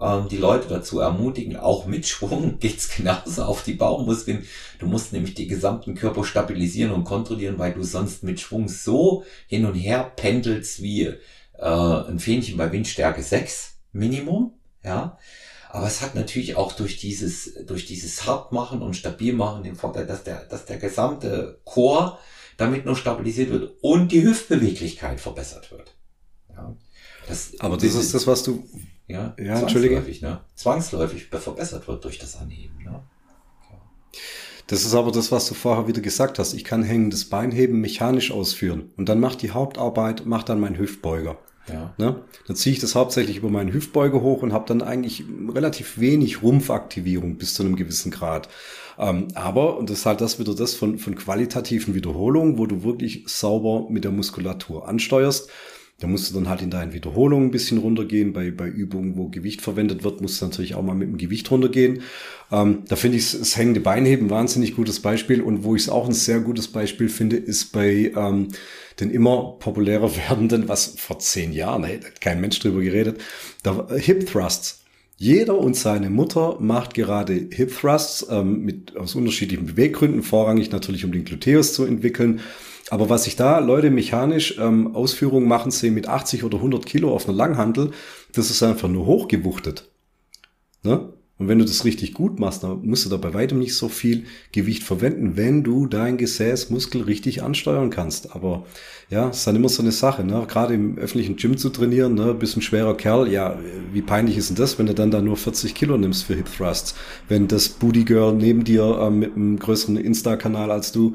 ähm, die Leute dazu ermutigen, auch mit Schwung geht's genauso auf die Bauchmuskeln. Du musst nämlich die gesamten Körper stabilisieren und kontrollieren, weil du sonst mit Schwung so hin und her pendelst wie äh, ein Fähnchen bei Windstärke 6 Minimum, ja. Aber es hat natürlich auch durch dieses, durch dieses Hartmachen und Stabilmachen den Vorteil, dass der, dass der gesamte Chor damit nur stabilisiert wird und die Hüftbeweglichkeit verbessert wird. Ja. Das, Aber das ist das, was du ja, ja zwangsläufig, ne? zwangsläufig verbessert wird durch das Anheben. Ne? Ja. Das ist aber das, was du vorher wieder gesagt hast. Ich kann hängendes Beinheben mechanisch ausführen und dann macht die Hauptarbeit, macht dann mein Hüftbeuger. Ja. Ne? Dann ziehe ich das hauptsächlich über meinen Hüftbeuger hoch und habe dann eigentlich relativ wenig Rumpfaktivierung bis zu einem gewissen Grad. Ähm, aber, und das ist halt das wieder das von, von qualitativen Wiederholungen, wo du wirklich sauber mit der Muskulatur ansteuerst. Da musst du dann halt in deinen Wiederholungen ein bisschen runtergehen. Bei, bei Übungen, wo Gewicht verwendet wird, musst du natürlich auch mal mit dem Gewicht runtergehen. Ähm, da finde ich das hängende Beinheben ein wahnsinnig gutes Beispiel. Und wo ich es auch ein sehr gutes Beispiel finde, ist bei ähm, den immer populärer werdenden, was vor zehn Jahren, hey, hat kein Mensch drüber geredet, da, Hip Thrusts. Jeder und seine Mutter macht gerade Hip Thrusts ähm, mit, aus unterschiedlichen Beweggründen, vorrangig natürlich um den Gluteus zu entwickeln. Aber was ich da Leute mechanisch ähm, Ausführungen machen sehen mit 80 oder 100 Kilo auf einer Langhantel, das ist einfach nur hochgewuchtet. Ne? Und wenn du das richtig gut machst, dann musst du da bei weitem nicht so viel Gewicht verwenden, wenn du dein Gesäßmuskel richtig ansteuern kannst. Aber ja, ist dann immer so eine Sache, ne? Gerade im öffentlichen Gym zu trainieren, ne? Bist ein schwerer Kerl, ja, wie peinlich ist denn das, wenn du dann da nur 40 Kilo nimmst für Hip Thrusts? Wenn das Booty Girl neben dir ähm, mit einem größeren Insta-Kanal als du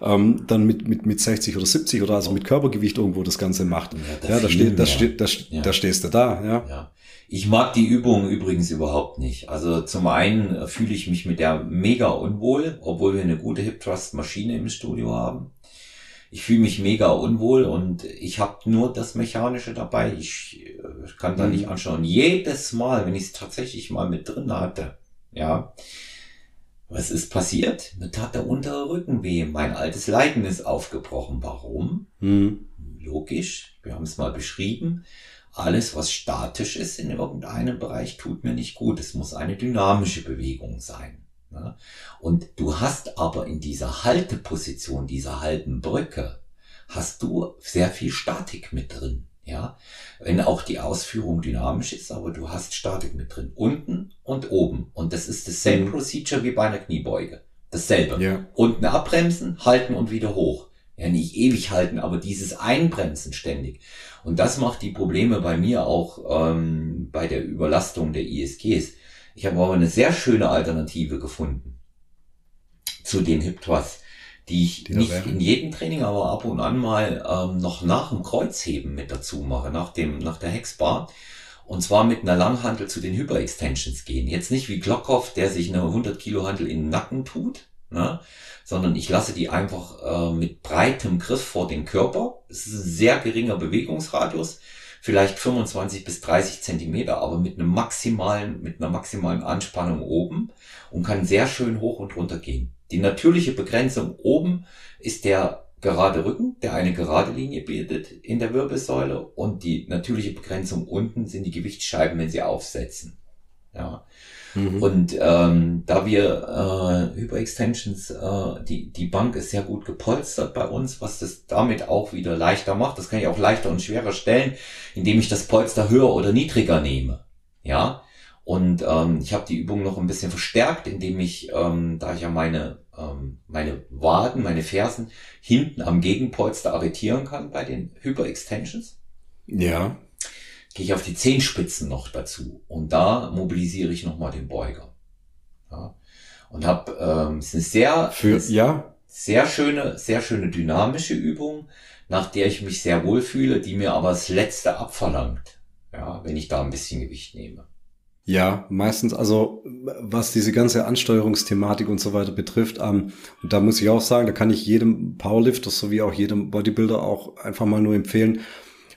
ähm, dann mit, mit, mit 60 oder 70 oder also mit Körpergewicht irgendwo das Ganze macht. Ja, ja da, steht, da, steht, da, ja. da stehst du da, ja. ja. Ich mag die Übung übrigens überhaupt nicht. Also zum einen fühle ich mich mit der mega unwohl, obwohl wir eine gute Hip Trust Maschine im Studio haben. Ich fühle mich mega unwohl und ich habe nur das Mechanische dabei. Ich äh, kann da mhm. nicht anschauen. Jedes Mal, wenn ich es tatsächlich mal mit drin hatte, ja, was ist passiert? Mir tat der untere Rücken weh. Mein altes Leiden ist aufgebrochen. Warum? Mhm. Logisch. Wir haben es mal beschrieben alles, was statisch ist in irgendeinem Bereich, tut mir nicht gut. Es muss eine dynamische Bewegung sein. Und du hast aber in dieser Halteposition, dieser halben Brücke, hast du sehr viel Statik mit drin. Ja, wenn auch die Ausführung dynamisch ist, aber du hast Statik mit drin. Unten und oben. Und das ist dasselbe mhm. Procedure wie bei einer Kniebeuge. Dasselbe. Ja. Unten abbremsen, halten und wieder hoch ja nicht ewig halten, aber dieses Einbremsen ständig. Und das macht die Probleme bei mir auch ähm, bei der Überlastung der ISGs. Ich habe aber eine sehr schöne Alternative gefunden zu den Hip die ich die nicht in jedem Training, aber ab und an mal ähm, noch nach dem Kreuzheben mit dazu mache, nach dem nach der Hexbar. Und zwar mit einer Langhantel zu den Hyper-Extensions gehen. Jetzt nicht wie Glockhoff, der sich eine 100 Kilo Hantel in den Nacken tut, ne? sondern ich lasse die einfach äh, mit breitem Griff vor den Körper. Es ist ein sehr geringer Bewegungsradius, vielleicht 25 bis 30 Zentimeter, aber mit einem maximalen, mit einer maximalen Anspannung oben und kann sehr schön hoch und runter gehen. Die natürliche Begrenzung oben ist der gerade Rücken, der eine gerade Linie bildet in der Wirbelsäule und die natürliche Begrenzung unten sind die Gewichtsscheiben, wenn sie aufsetzen. Ja. Mhm. Und ähm, da wir äh, Hyperextensions, äh, die, die Bank ist sehr gut gepolstert bei uns, was das damit auch wieder leichter macht. Das kann ich auch leichter und schwerer stellen, indem ich das Polster höher oder niedriger nehme. Ja. Und ähm, ich habe die Übung noch ein bisschen verstärkt, indem ich, ähm, da ich ja meine, ähm, meine Waden, meine Fersen hinten am Gegenpolster arretieren kann bei den Hyperextensions. Ja gehe ich auf die Zehenspitzen noch dazu und da mobilisiere ich nochmal den Beuger. Ja. Und habe ähm, es ist eine sehr, Für, ja. sehr schöne, sehr schöne dynamische Übung, nach der ich mich sehr wohl fühle, die mir aber das Letzte abverlangt, ja, wenn ich da ein bisschen Gewicht nehme. Ja, meistens, also was diese ganze Ansteuerungsthematik und so weiter betrifft, ähm, und da muss ich auch sagen, da kann ich jedem Powerlifter sowie auch jedem Bodybuilder auch einfach mal nur empfehlen,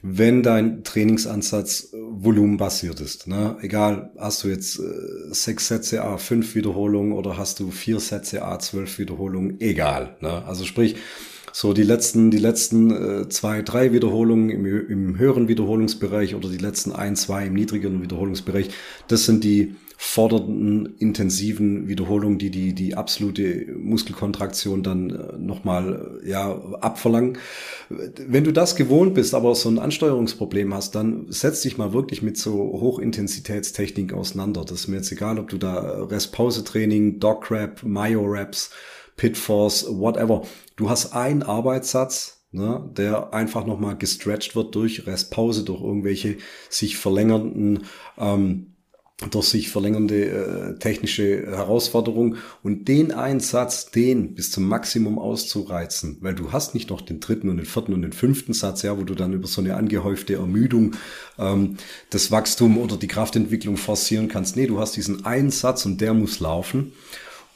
wenn dein Trainingsansatz äh, volumenbasiert ist. Ne? Egal, hast du jetzt äh, sechs Sätze A, fünf Wiederholungen oder hast du vier Sätze A, zwölf Wiederholungen, egal. Ne? Also sprich, So die letzten, die letzten äh, zwei, drei Wiederholungen im, im höheren Wiederholungsbereich oder die letzten ein, zwei im niedrigeren Wiederholungsbereich, das sind die fordernden, intensiven Wiederholungen, die die, die absolute Muskelkontraktion dann äh, nochmal äh, ja, abverlangen. Wenn du das gewohnt bist, aber so ein Ansteuerungsproblem hast, dann setz dich mal wirklich mit so Hochintensitätstechnik auseinander. Das ist mir jetzt egal, ob du da Rest-Pause-Training, Dog-Rap, Myo-Raps, Pit-Force, whatever. Du hast einen Arbeitssatz, ne, der einfach nochmal gestretched wird durch Restpause, durch irgendwelche sich verlängernden ähm, durch sich verlängernde äh, technische Herausforderung und den Einsatz, den bis zum Maximum auszureizen, weil du hast nicht noch den dritten und den vierten und den fünften Satz, ja, wo du dann über so eine angehäufte Ermüdung ähm, das Wachstum oder die Kraftentwicklung forcieren kannst. Nee, du hast diesen einen Satz und der muss laufen.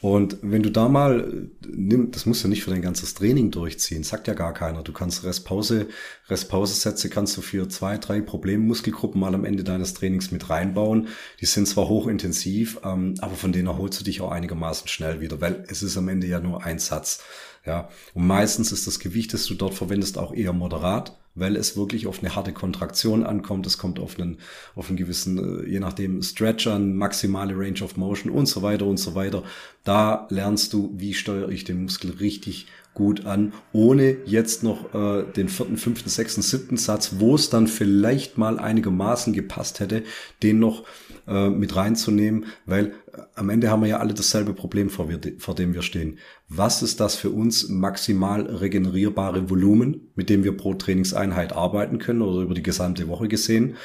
Und wenn du da mal nimm, das musst du nicht für dein ganzes Training durchziehen, sagt ja gar keiner. Du kannst Restpause, Restpause-Sätze kannst du für zwei, drei Problemmuskelgruppen mal am Ende deines Trainings mit reinbauen. Die sind zwar hochintensiv, ähm, aber von denen erholst du dich auch einigermaßen schnell wieder, weil es ist am Ende ja nur ein Satz. Ja, und meistens ist das Gewicht, das du dort verwendest, auch eher moderat weil es wirklich auf eine harte Kontraktion ankommt. Es kommt auf einen, auf einen gewissen, äh, je nachdem, Stretch an, maximale Range of Motion und so weiter und so weiter. Da lernst du, wie steuere ich den Muskel richtig gut an, ohne jetzt noch äh, den vierten, fünften, sechsten, siebten Satz, wo es dann vielleicht mal einigermaßen gepasst hätte, den noch äh, mit reinzunehmen, weil äh, am Ende haben wir ja alle dasselbe Problem, vor, wir, vor dem wir stehen. Was ist das für uns maximal regenerierbare Volumen, mit dem wir pro Trainingseinheit arbeiten können oder über die gesamte Woche gesehen?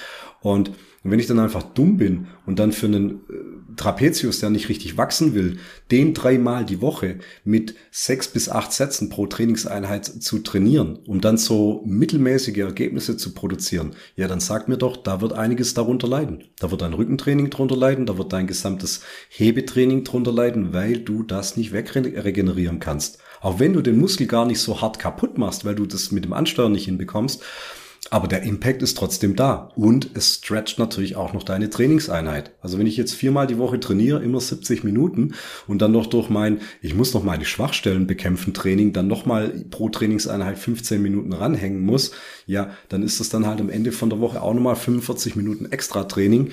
Und wenn ich dann einfach dumm bin und dann für einen äh, Trapezius, der nicht richtig wachsen will, den dreimal die Woche mit sechs bis acht Sätzen pro Trainingseinheit zu trainieren, um dann so mittelmäßige Ergebnisse zu produzieren, ja, dann sag mir doch, da wird einiges darunter leiden. Da wird dein Rückentraining drunter leiden, da wird dein gesamtes Hebetraining drunter leiden, weil du das nicht wegregenerieren kannst. Auch wenn du den Muskel gar nicht so hart kaputt machst, weil du das mit dem Ansteuern nicht hinbekommst, aber der Impact ist trotzdem da und es stretcht natürlich auch noch deine Trainingseinheit. Also wenn ich jetzt viermal die Woche trainiere, immer 70 Minuten und dann noch durch mein, ich muss noch meine Schwachstellen bekämpfen Training, dann noch mal pro Trainingseinheit 15 Minuten ranhängen muss, ja, dann ist das dann halt am Ende von der Woche auch nochmal 45 Minuten extra Training.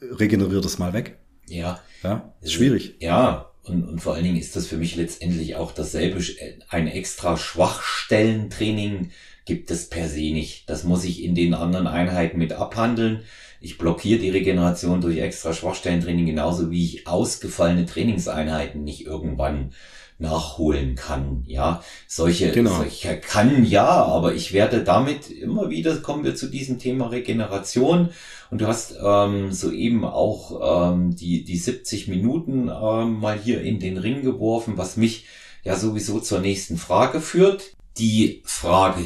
Regeneriert das mal weg. Ja. Ja, ist schwierig. Ja, und, und vor allen Dingen ist das für mich letztendlich auch dasselbe, ein extra Schwachstellentraining gibt es per se nicht. Das muss ich in den anderen Einheiten mit abhandeln. Ich blockiere die Regeneration durch extra Schwachstellentraining genauso wie ich ausgefallene Trainingseinheiten nicht irgendwann nachholen kann. Ja, solche, genau. solche kann ja, aber ich werde damit immer wieder kommen wir zu diesem Thema Regeneration. Und du hast ähm, soeben auch ähm, die, die 70 Minuten ähm, mal hier in den Ring geworfen, was mich ja sowieso zur nächsten Frage führt. Die Frage,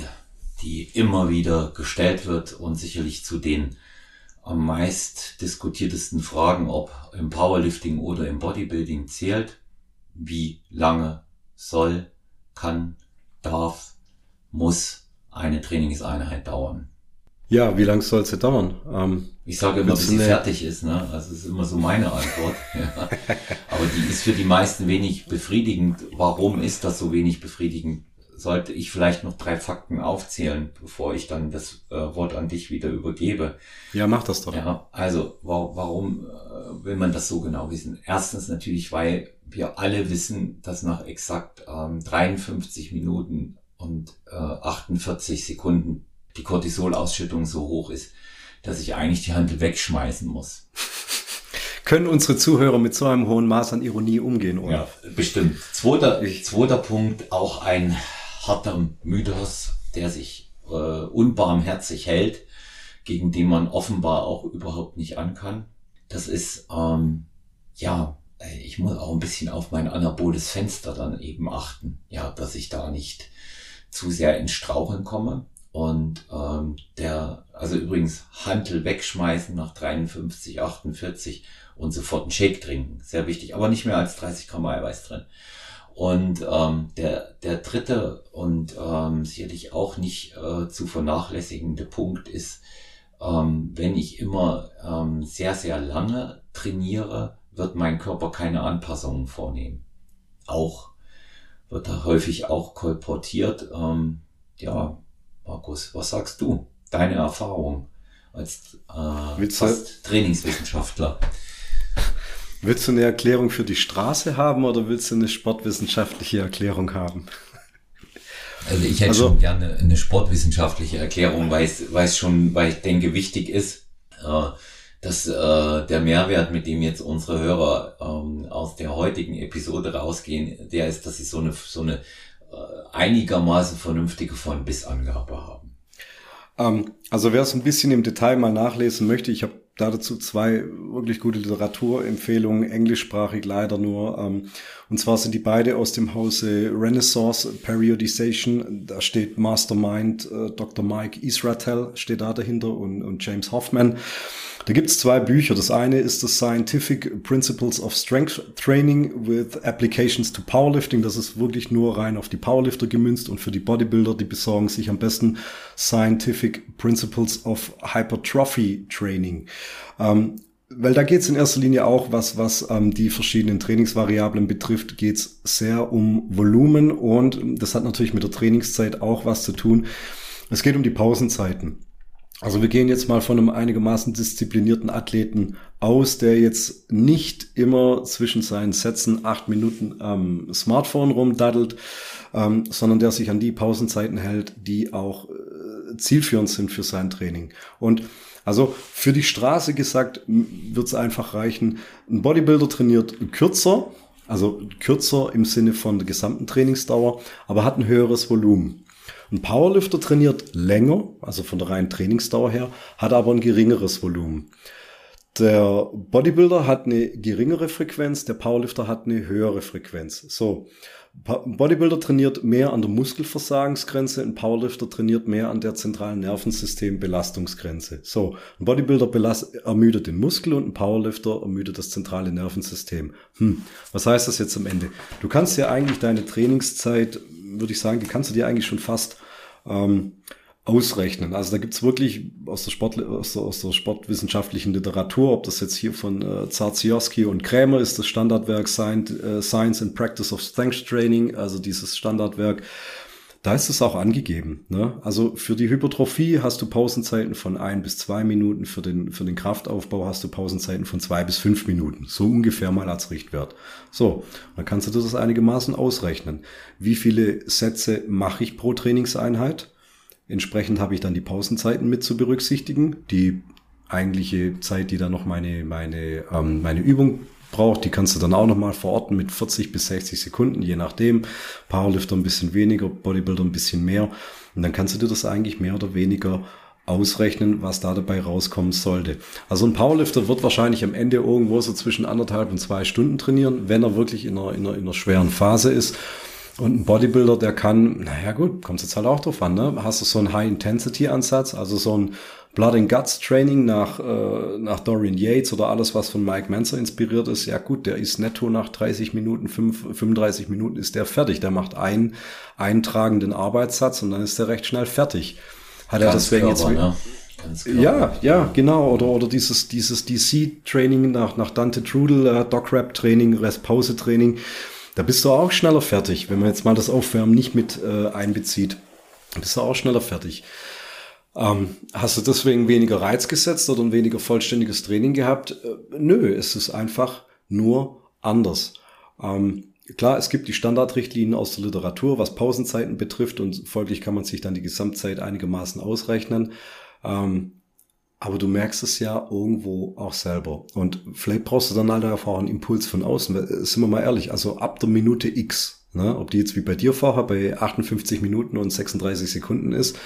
die immer wieder gestellt wird und sicherlich zu den am meist diskutiertesten Fragen, ob im Powerlifting oder im Bodybuilding zählt. Wie lange soll, kann, darf, muss eine Trainingseinheit dauern? Ja, wie lange soll sie dauern? Ähm, ich sage immer, bis sie fertig ist. Ne? Das ist immer so meine Antwort. ja. Aber die ist für die meisten wenig befriedigend. Warum ist das so wenig befriedigend? Sollte ich vielleicht noch drei Fakten aufzählen, bevor ich dann das äh, Wort an dich wieder übergebe. Ja, mach das doch. Ja, also wa warum äh, will man das so genau wissen? Erstens natürlich, weil wir alle wissen, dass nach exakt ähm, 53 Minuten und äh, 48 Sekunden die Cortisolausschüttung so hoch ist, dass ich eigentlich die Handel wegschmeißen muss. Können unsere Zuhörer mit so einem hohen Maß an Ironie umgehen, oder? Ja, bestimmt. Zweiter, zweiter Punkt, auch ein harter Mythos, der sich äh, unbarmherzig hält, gegen den man offenbar auch überhaupt nicht ankann. Das ist, ähm, ja, ich muss auch ein bisschen auf mein anaboles Fenster dann eben achten, ja, dass ich da nicht zu sehr ins Straucheln komme. Und ähm, der, also übrigens Hantel wegschmeißen nach 53, 48 und sofort einen Shake trinken. Sehr wichtig, aber nicht mehr als 30 Gramm Eiweiß drin. Und ähm, der, der dritte und ähm, sicherlich auch nicht äh, zu vernachlässigende Punkt ist, ähm, wenn ich immer ähm, sehr, sehr lange trainiere, wird mein Körper keine Anpassungen vornehmen. Auch wird da häufig auch kolportiert. Ähm, ja, Markus, was sagst du? Deine Erfahrung als äh, Trainingswissenschaftler. Willst du eine Erklärung für die Straße haben oder willst du eine sportwissenschaftliche Erklärung haben? Also ich hätte also, schon gerne eine sportwissenschaftliche Erklärung, weil es, weil es schon, weil ich denke, wichtig ist, äh, dass äh, der Mehrwert, mit dem jetzt unsere Hörer ähm, aus der heutigen Episode rausgehen, der ist, dass sie so eine, so eine äh, einigermaßen vernünftige von bis Angabe haben. Ähm, also wer es ein bisschen im Detail mal nachlesen möchte, ich habe dazu zwei wirklich gute Literaturempfehlungen, englischsprachig leider nur. Ähm, und zwar sind die beide aus dem Hause Renaissance Periodization. Da steht Mastermind, äh, Dr. Mike Isratel steht da dahinter und, und James Hoffman. Da gibt's zwei Bücher. Das eine ist das Scientific Principles of Strength Training with Applications to Powerlifting. Das ist wirklich nur rein auf die Powerlifter gemünzt und für die Bodybuilder, die besorgen sich am besten Scientific Principles of Hypertrophy Training. Ähm, weil da geht's in erster Linie auch, was, was ähm, die verschiedenen Trainingsvariablen betrifft, geht's sehr um Volumen und das hat natürlich mit der Trainingszeit auch was zu tun. Es geht um die Pausenzeiten. Also wir gehen jetzt mal von einem einigermaßen disziplinierten Athleten aus, der jetzt nicht immer zwischen seinen Sätzen acht Minuten am Smartphone rumdaddelt, ähm, sondern der sich an die Pausenzeiten hält, die auch äh, zielführend sind für sein Training. Und also für die Straße gesagt, wird es einfach reichen. Ein Bodybuilder trainiert kürzer, also kürzer im Sinne von der gesamten Trainingsdauer, aber hat ein höheres Volumen. Ein Powerlifter trainiert länger, also von der reinen Trainingsdauer her, hat aber ein geringeres Volumen. Der Bodybuilder hat eine geringere Frequenz, der Powerlifter hat eine höhere Frequenz. So. Bodybuilder trainiert mehr an der Muskelversagensgrenze, ein Powerlifter trainiert mehr an der zentralen Nervensystem-Belastungsgrenze. So, ein Bodybuilder ermüdet den Muskel und ein Powerlifter ermüdet das zentrale Nervensystem. Hm, was heißt das jetzt am Ende? Du kannst ja eigentlich deine Trainingszeit würde ich sagen, die kannst du dir eigentlich schon fast ähm, ausrechnen. Also da gibt's wirklich aus der, Sport, aus der, aus der sportwissenschaftlichen Literatur, ob das jetzt hier von äh, Zarzioski und Krämer ist, das Standardwerk Science, äh, Science and Practice of Strength Training, also dieses Standardwerk, da ist es auch angegeben. Ne? Also für die Hypertrophie hast du Pausenzeiten von ein bis zwei Minuten, für den, für den Kraftaufbau hast du Pausenzeiten von zwei bis fünf Minuten. So ungefähr mal als Richtwert. So, dann kannst du das einigermaßen ausrechnen. Wie viele Sätze mache ich pro Trainingseinheit? Entsprechend habe ich dann die Pausenzeiten mit zu berücksichtigen. Die eigentliche Zeit, die dann noch meine, meine, ähm, meine Übung braucht. Die kannst du dann auch nochmal verorten mit 40 bis 60 Sekunden, je nachdem. Powerlifter ein bisschen weniger, Bodybuilder ein bisschen mehr. Und dann kannst du dir das eigentlich mehr oder weniger ausrechnen, was da dabei rauskommen sollte. Also ein Powerlifter wird wahrscheinlich am Ende irgendwo so zwischen anderthalb und zwei Stunden trainieren, wenn er wirklich in einer, in einer, in einer schweren Phase ist. Und ein Bodybuilder, der kann, naja gut, kommt jetzt halt auch drauf an, ne? Hast du so einen High-Intensity-Ansatz, also so ein Blood and Guts Training nach, äh, nach Dorian Yates oder alles, was von Mike Manzer inspiriert ist, ja gut, der ist netto nach 30 Minuten, 5, 35 Minuten ist der fertig. Der macht einen eintragenden Arbeitssatz und dann ist der recht schnell fertig. Hat er deswegen jetzt. Ne? Ja, ja, genau. Oder, oder dieses, dieses DC-Training nach, nach Dante Trudel, äh, Doc-Rap-Training, Rest-Pause-Training. Da bist du auch schneller fertig, wenn man jetzt mal das Aufwärmen nicht mit äh, einbezieht. Bist du auch schneller fertig. Ähm, hast du deswegen weniger Reiz gesetzt oder ein weniger vollständiges Training gehabt? Äh, nö, es ist einfach nur anders. Ähm, klar, es gibt die Standardrichtlinien aus der Literatur, was Pausenzeiten betrifft und folglich kann man sich dann die Gesamtzeit einigermaßen ausrechnen. Ähm, aber du merkst es ja irgendwo auch selber. Und vielleicht brauchst du dann halt einfach einen Impuls von außen. Äh, sind wir mal ehrlich, also ab der Minute X, ne, ob die jetzt wie bei dir vorher bei 58 Minuten und 36 Sekunden ist,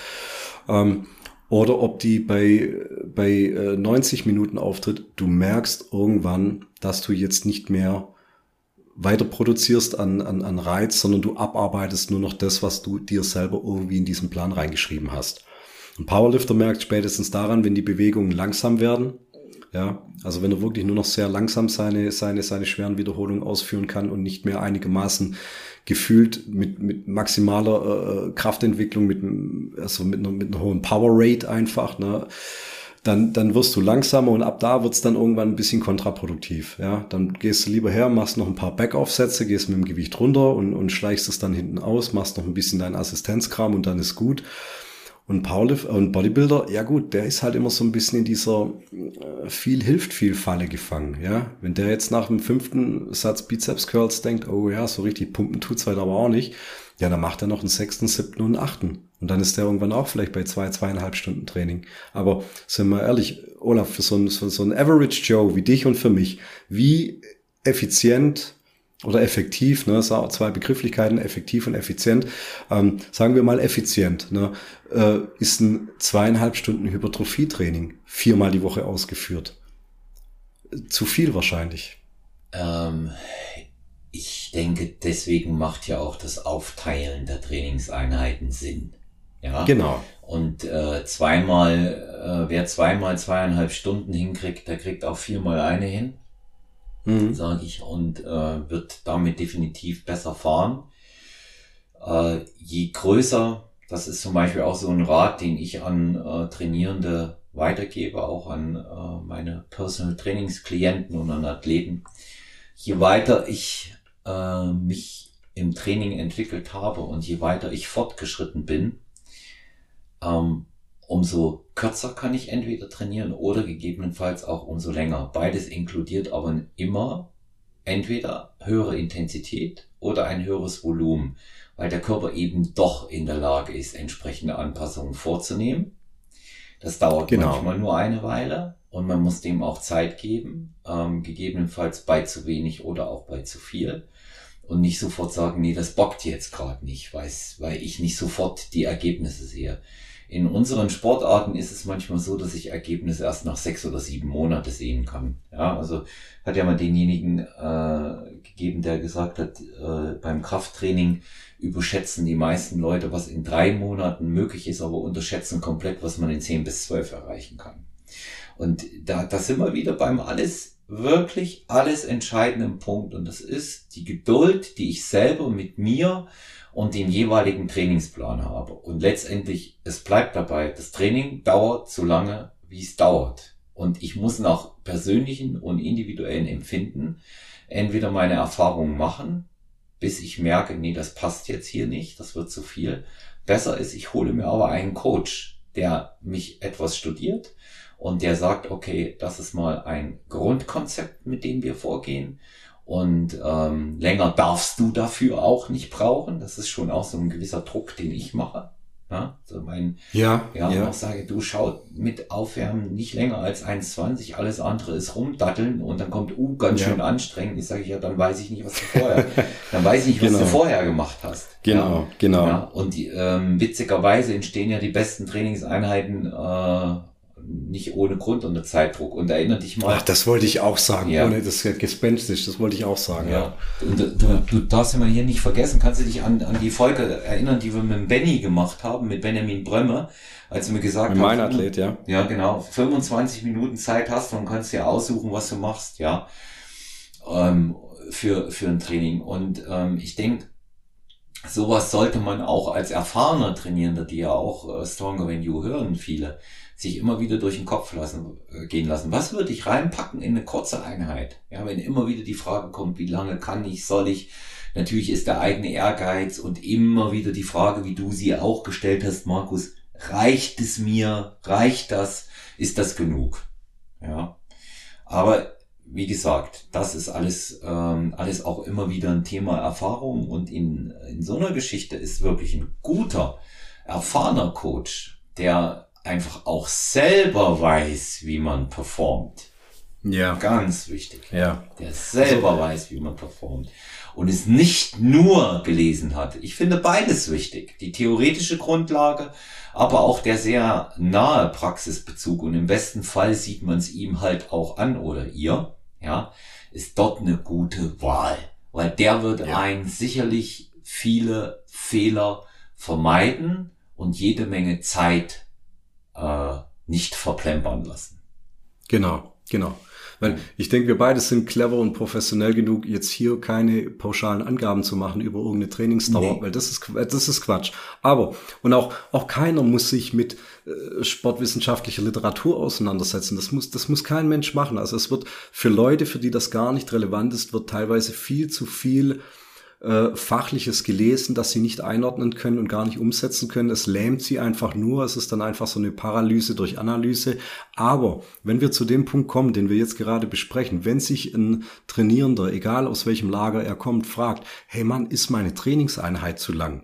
ähm, oder ob die bei, bei 90 äh, Minuten auftritt, du merkst irgendwann, dass du jetzt nicht mehr weiter produzierst an, an, an Reiz, sondern du abarbeitest nur noch das, was du dir selber irgendwie in diesen Plan reingeschrieben hast. Ein Powerlifter merkt spätestens daran, wenn die Bewegungen langsam werden, ja, also wenn er wirklich nur noch sehr langsam seine, seine, seine schweren Wiederholungen ausführen kann und nicht mehr einigermaßen gefühlt mit, mit maximaler äh, Kraftentwicklung, mit, also mit, einer, mit einer hohen Power Rate einfach, ne, dann, dann wirst du langsamer und ab da wird's dann irgendwann ein bisschen kontraproduktiv. Ja, dann gehst du lieber her, machst noch ein paar Backoff-Sätze, gehst mit dem Gewicht runter und, und schleichst es dann hinten aus, machst noch ein bisschen deinen Assistenzkram und dann ist gut. Und Powerlift und Bodybuilder, ja gut, der ist halt immer so ein bisschen in dieser äh, viel hilft viel Falle gefangen, ja. Wenn der jetzt nach dem fünften Satz Bizeps Curls denkt, oh ja, so richtig pumpen tut's halt aber auch nicht, ja, dann macht er noch einen sechsten, siebten und achten. Und dann ist der irgendwann auch vielleicht bei zwei, zweieinhalb Stunden Training. Aber sind wir ehrlich, Olaf, für so ein, für so ein Average Joe wie dich und für mich, wie effizient oder effektiv, ne, zwei Begrifflichkeiten, effektiv und effizient, ähm, sagen wir mal effizient, ne, äh, ist ein zweieinhalb Stunden Hypertrophietraining viermal die Woche ausgeführt. Zu viel wahrscheinlich. Ähm, ich denke, deswegen macht ja auch das Aufteilen der Trainingseinheiten Sinn. Ja, genau. Und äh, zweimal, äh, wer zweimal zweieinhalb Stunden hinkriegt, der kriegt auch viermal eine hin, mhm. sage ich, und äh, wird damit definitiv besser fahren. Äh, je größer, das ist zum Beispiel auch so ein Rat, den ich an äh, Trainierende weitergebe, auch an äh, meine Personal Trainingsklienten und an Athleten. Je weiter ich äh, mich im Training entwickelt habe und je weiter ich fortgeschritten bin, ähm, umso kürzer kann ich entweder trainieren oder gegebenenfalls auch umso länger. Beides inkludiert aber immer entweder höhere Intensität oder ein höheres Volumen, weil der Körper eben doch in der Lage ist, entsprechende Anpassungen vorzunehmen. Das dauert genau. manchmal nur eine Weile und man muss dem auch Zeit geben, ähm, gegebenenfalls bei zu wenig oder auch bei zu viel und nicht sofort sagen, nee, das bockt jetzt gerade nicht, weil ich nicht sofort die Ergebnisse sehe. In unseren Sportarten ist es manchmal so, dass ich Ergebnisse erst nach sechs oder sieben Monate sehen kann. Ja, also hat ja mal denjenigen äh, gegeben, der gesagt hat, äh, beim Krafttraining überschätzen die meisten Leute, was in drei Monaten möglich ist, aber unterschätzen komplett, was man in zehn bis zwölf erreichen kann. Und da, da sind wir wieder beim alles wirklich alles entscheidenden Punkt und das ist die Geduld, die ich selber mit mir und dem jeweiligen Trainingsplan habe. Und letztendlich, es bleibt dabei, das Training dauert so lange, wie es dauert. Und ich muss nach persönlichen und individuellen Empfinden entweder meine Erfahrungen machen, bis ich merke, nee, das passt jetzt hier nicht, das wird zu viel. Besser ist, ich hole mir aber einen Coach, der mich etwas studiert und der sagt, okay, das ist mal ein Grundkonzept, mit dem wir vorgehen. Und ähm, länger darfst du dafür auch nicht brauchen. Das ist schon auch so ein gewisser Druck, den ich mache. Ja, so mein, ja, ja, ja. auch sage, du schau mit Aufwärmen nicht länger als 1,20, alles andere ist rumdatteln und dann kommt, uh, ganz ja. schön anstrengend. Ich sage, ja, dann weiß ich nicht, was du vorher, dann weiß ich nicht, was genau. du vorher gemacht hast. Genau, ja, genau. Ja, und die, ähm, witzigerweise entstehen ja die besten Trainingseinheiten äh, nicht ohne Grund unter Zeitdruck. Und erinnere dich mal. Ach, das wollte ich auch sagen, ja. ohne das gespenstisch, das wollte ich auch sagen, ja. ja. Und du, du darfst immer hier nicht vergessen, kannst du dich an, an die Folge erinnern, die wir mit Benny gemacht haben, mit Benjamin Brömme, als er mir gesagt hat. Mein Athlet, ja. Ja, genau. 25 Minuten Zeit hast und kannst dir aussuchen, was du machst, ja. Ähm, für, für ein Training. Und ähm, ich denke, sowas sollte man auch als erfahrener Trainierender, die ja auch äh, Stronger Than You hören, viele, sich immer wieder durch den Kopf lassen, äh, gehen lassen. Was würde ich reinpacken in eine kurze Einheit? Ja, wenn immer wieder die Frage kommt, wie lange kann ich, soll ich? Natürlich ist der eigene Ehrgeiz und immer wieder die Frage, wie du sie auch gestellt hast, Markus, reicht es mir? Reicht das? Ist das genug? Ja. Aber wie gesagt, das ist alles, ähm, alles auch immer wieder ein Thema Erfahrung und in, in so einer Geschichte ist wirklich ein guter, erfahrener Coach, der einfach auch selber weiß, wie man performt. Ja. Ganz wichtig. Ja. Der selber also, weiß, wie man performt. Und es nicht nur gelesen hat. Ich finde beides wichtig. Die theoretische Grundlage, aber auch der sehr nahe Praxisbezug. Und im besten Fall sieht man es ihm halt auch an oder ihr. Ja. Ist dort eine gute Wahl. Weil der wird ja. einen sicherlich viele Fehler vermeiden und jede Menge Zeit äh, nicht verplempern lassen. Genau, genau. Weil ich denke, wir beide sind clever und professionell genug, jetzt hier keine pauschalen Angaben zu machen über irgendeine Trainingsdauer, nee. weil das ist, das ist Quatsch. Aber, und auch, auch keiner muss sich mit äh, sportwissenschaftlicher Literatur auseinandersetzen. Das muss, das muss kein Mensch machen. Also es wird für Leute, für die das gar nicht relevant ist, wird teilweise viel zu viel äh, Fachliches gelesen, das sie nicht einordnen können und gar nicht umsetzen können. Es lähmt sie einfach nur. Es ist dann einfach so eine Paralyse durch Analyse. Aber wenn wir zu dem Punkt kommen, den wir jetzt gerade besprechen, wenn sich ein Trainierender, egal aus welchem Lager er kommt, fragt, hey Mann, ist meine Trainingseinheit zu lang?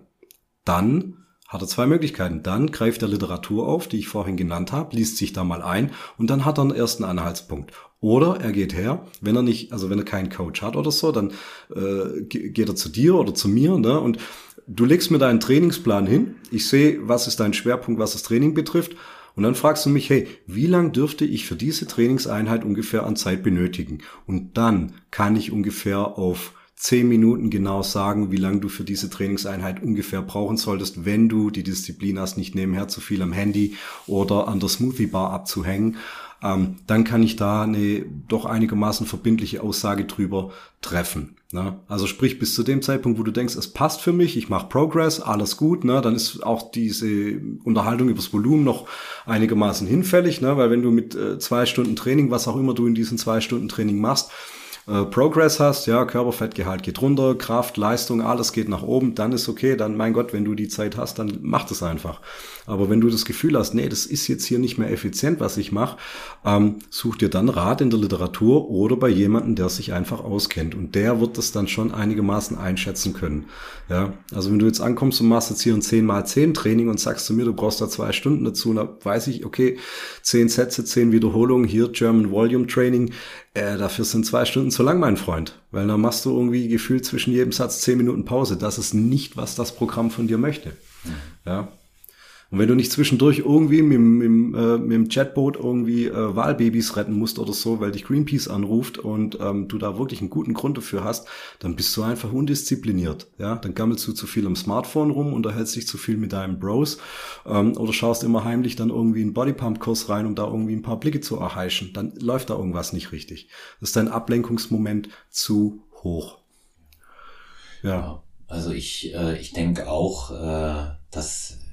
Dann hat er zwei Möglichkeiten. Dann greift er Literatur auf, die ich vorhin genannt habe, liest sich da mal ein und dann hat er einen ersten Anhaltspunkt. Oder er geht her, wenn er nicht, also wenn er keinen Coach hat oder so, dann äh, geht er zu dir oder zu mir, ne? Und du legst mir deinen Trainingsplan hin. Ich sehe, was ist dein Schwerpunkt, was das Training betrifft. Und dann fragst du mich, hey, wie lang dürfte ich für diese Trainingseinheit ungefähr an Zeit benötigen? Und dann kann ich ungefähr auf zehn Minuten genau sagen, wie lange du für diese Trainingseinheit ungefähr brauchen solltest, wenn du die Disziplin hast, nicht nebenher zu viel am Handy oder an der Smoothie Bar abzuhängen ähm, dann kann ich da eine doch einigermaßen verbindliche Aussage drüber treffen. Ne? Also sprich, bis zu dem Zeitpunkt, wo du denkst, es passt für mich, ich mache Progress, alles gut, ne? dann ist auch diese Unterhaltung übers Volumen noch einigermaßen hinfällig, ne? weil wenn du mit äh, zwei Stunden Training, was auch immer du in diesen zwei Stunden Training machst, äh, Progress hast, ja, Körperfettgehalt geht runter, Kraft, Leistung, alles geht nach oben, dann ist okay, dann mein Gott, wenn du die Zeit hast, dann mach das einfach. Aber wenn du das Gefühl hast, nee, das ist jetzt hier nicht mehr effizient, was ich mache, ähm, such dir dann Rat in der Literatur oder bei jemandem, der sich einfach auskennt. Und der wird das dann schon einigermaßen einschätzen können. Ja, also wenn du jetzt ankommst und machst jetzt hier ein 10 mal 10 Training und sagst zu mir, du brauchst da zwei Stunden dazu, dann weiß ich, okay, 10 Sätze, 10 Wiederholungen, hier German Volume Training, äh, dafür sind zwei Stunden zu lang, mein Freund. Weil dann machst du irgendwie gefühlt zwischen jedem Satz 10 Minuten Pause. Das ist nicht, was das Programm von dir möchte. Ja, und wenn du nicht zwischendurch irgendwie mit, mit, äh, mit dem Chatboot irgendwie äh, Wahlbabys retten musst oder so, weil dich Greenpeace anruft und ähm, du da wirklich einen guten Grund dafür hast, dann bist du einfach undiszipliniert. Ja, dann gammelst du zu viel am Smartphone rum, unterhältst dich zu viel mit deinem Bros ähm, oder schaust immer heimlich dann irgendwie einen Bodypump-Kurs rein, um da irgendwie ein paar Blicke zu erheischen. Dann läuft da irgendwas nicht richtig. Das ist dein Ablenkungsmoment zu hoch. Ja. Also ich, äh, ich denke auch, äh, dass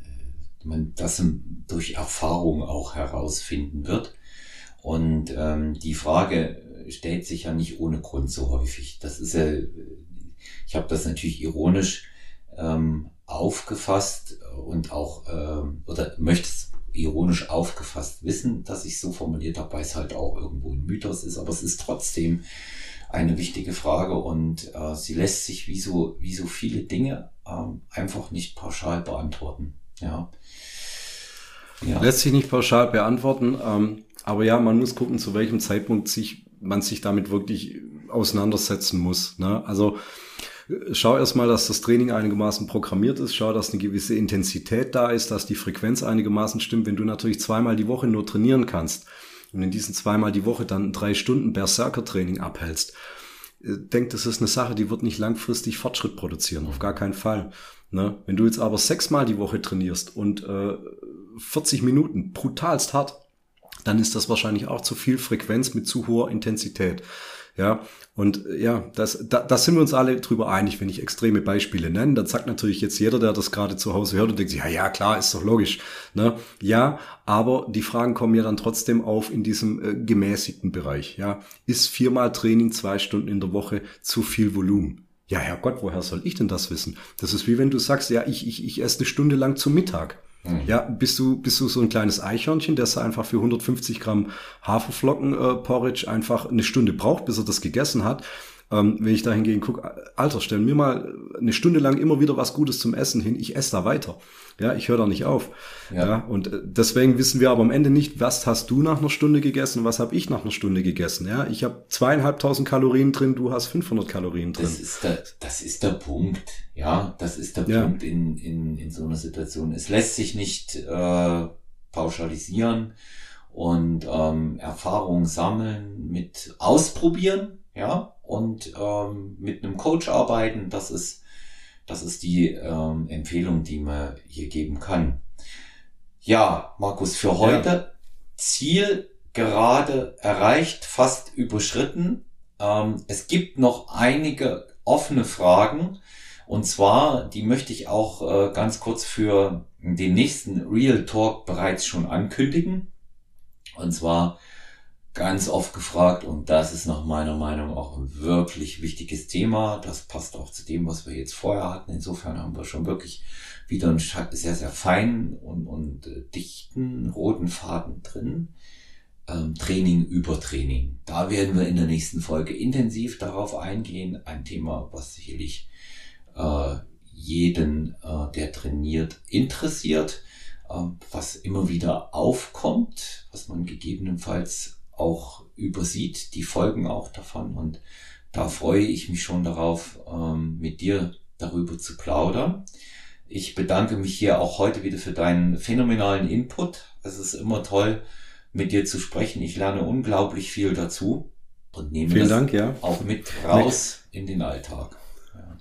man das durch Erfahrung auch herausfinden wird. Und ähm, die Frage stellt sich ja nicht ohne Grund so häufig. Das ist ja, ich habe das natürlich ironisch ähm, aufgefasst und auch, ähm, oder möchte es ironisch aufgefasst wissen, dass ich so formuliert habe, weil es halt auch irgendwo ein Mythos ist, aber es ist trotzdem eine wichtige Frage und äh, sie lässt sich wie so, wie so viele Dinge ähm, einfach nicht pauschal beantworten. Ja. Ja. Lässt sich nicht pauschal beantworten, ähm, aber ja, man muss gucken, zu welchem Zeitpunkt sich, man sich damit wirklich auseinandersetzen muss. Ne? Also schau erstmal, dass das Training einigermaßen programmiert ist, schau, dass eine gewisse Intensität da ist, dass die Frequenz einigermaßen stimmt. Wenn du natürlich zweimal die Woche nur trainieren kannst und in diesen zweimal die Woche dann drei Stunden Berserker-Training abhältst, äh, denk, das ist eine Sache, die wird nicht langfristig Fortschritt produzieren, auf gar keinen Fall. Ne? Wenn du jetzt aber sechsmal die Woche trainierst und äh, 40 Minuten brutalst hart, dann ist das wahrscheinlich auch zu viel Frequenz mit zu hoher Intensität. Ja, und äh, ja, das, da, da sind wir uns alle drüber einig, wenn ich extreme Beispiele nenne. Dann sagt natürlich jetzt jeder, der das gerade zu Hause hört und denkt sich, ja, ja, klar, ist doch logisch. Ne? Ja, aber die Fragen kommen ja dann trotzdem auf in diesem äh, gemäßigten Bereich. Ja, ist viermal Training zwei Stunden in der Woche zu viel Volumen? Ja, Herrgott, woher soll ich denn das wissen? Das ist wie wenn du sagst, ja, ich, ich, ich esse eine Stunde lang zum Mittag. Mhm. Ja, bist du, bist du so ein kleines Eichhörnchen, das einfach für 150 Gramm Haferflocken äh, einfach eine Stunde braucht, bis er das gegessen hat. Ähm, wenn ich da hingegen gucke, Alter, stell mir mal eine Stunde lang immer wieder was Gutes zum Essen hin, ich esse da weiter. Ja, ich höre da nicht auf. Ja. ja. und äh, deswegen wissen wir aber am Ende nicht, was hast du nach einer Stunde gegessen, was habe ich nach einer Stunde gegessen. Ja, ich habe zweieinhalbtausend Kalorien drin, du hast 500 Kalorien drin. Das ist der, das ist der Punkt. Ja, das ist der ja. Punkt in, in, in so einer Situation. Es lässt sich nicht äh, pauschalisieren und ähm, Erfahrung sammeln mit ausprobieren, ja, und ähm, mit einem Coach arbeiten. Das ist das ist die ähm, Empfehlung, die man hier geben kann. Ja, Markus, für heute ja. Ziel gerade erreicht, fast überschritten. Ähm, es gibt noch einige offene Fragen. Und zwar, die möchte ich auch äh, ganz kurz für den nächsten Real Talk bereits schon ankündigen. Und zwar ganz oft gefragt und das ist nach meiner Meinung auch ein wirklich wichtiges Thema. Das passt auch zu dem, was wir jetzt vorher hatten. Insofern haben wir schon wirklich wieder einen sehr, sehr feinen und, und äh, dichten roten Faden drin. Ähm, Training über Training. Da werden wir in der nächsten Folge intensiv darauf eingehen. Ein Thema, was sicherlich äh, jeden, äh, der trainiert, interessiert, äh, was immer wieder aufkommt, was man gegebenenfalls auch übersieht, die Folgen auch davon. Und da freue ich mich schon darauf, ähm, mit dir darüber zu plaudern. Ich bedanke mich hier auch heute wieder für deinen phänomenalen Input. Es ist immer toll, mit dir zu sprechen. Ich lerne unglaublich viel dazu und nehme Vielen das Dank, ja. auch mit raus in den Alltag. Ja.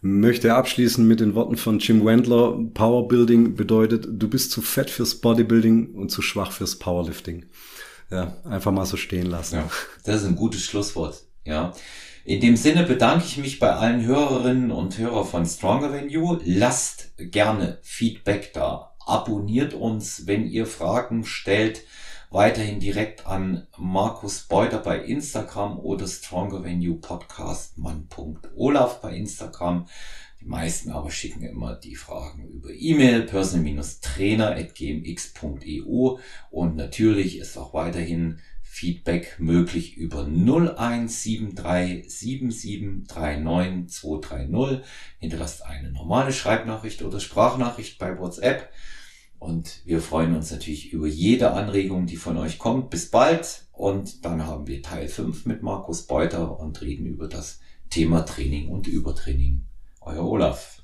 Möchte abschließen mit den Worten von Jim Wendler. Powerbuilding bedeutet, du bist zu fett fürs Bodybuilding und zu schwach fürs Powerlifting. Ja, einfach mal so stehen lassen. Ja, das ist ein gutes Schlusswort. Ja. In dem Sinne bedanke ich mich bei allen Hörerinnen und Hörer von Stronger Than You. Lasst gerne Feedback da. Abonniert uns, wenn ihr Fragen stellt. Weiterhin direkt an Markus Beuter bei Instagram oder Stronger Than You Podcast Mann.olaf bei Instagram. Die meisten aber schicken immer die Fragen über E-Mail personal-trainer.gmx.eu und natürlich ist auch weiterhin Feedback möglich über 01737739230. Hinterlasst eine normale Schreibnachricht oder Sprachnachricht bei WhatsApp. Und wir freuen uns natürlich über jede Anregung, die von euch kommt. Bis bald. Und dann haben wir Teil 5 mit Markus Beuter und reden über das Thema Training und Übertraining. Euer Olaf.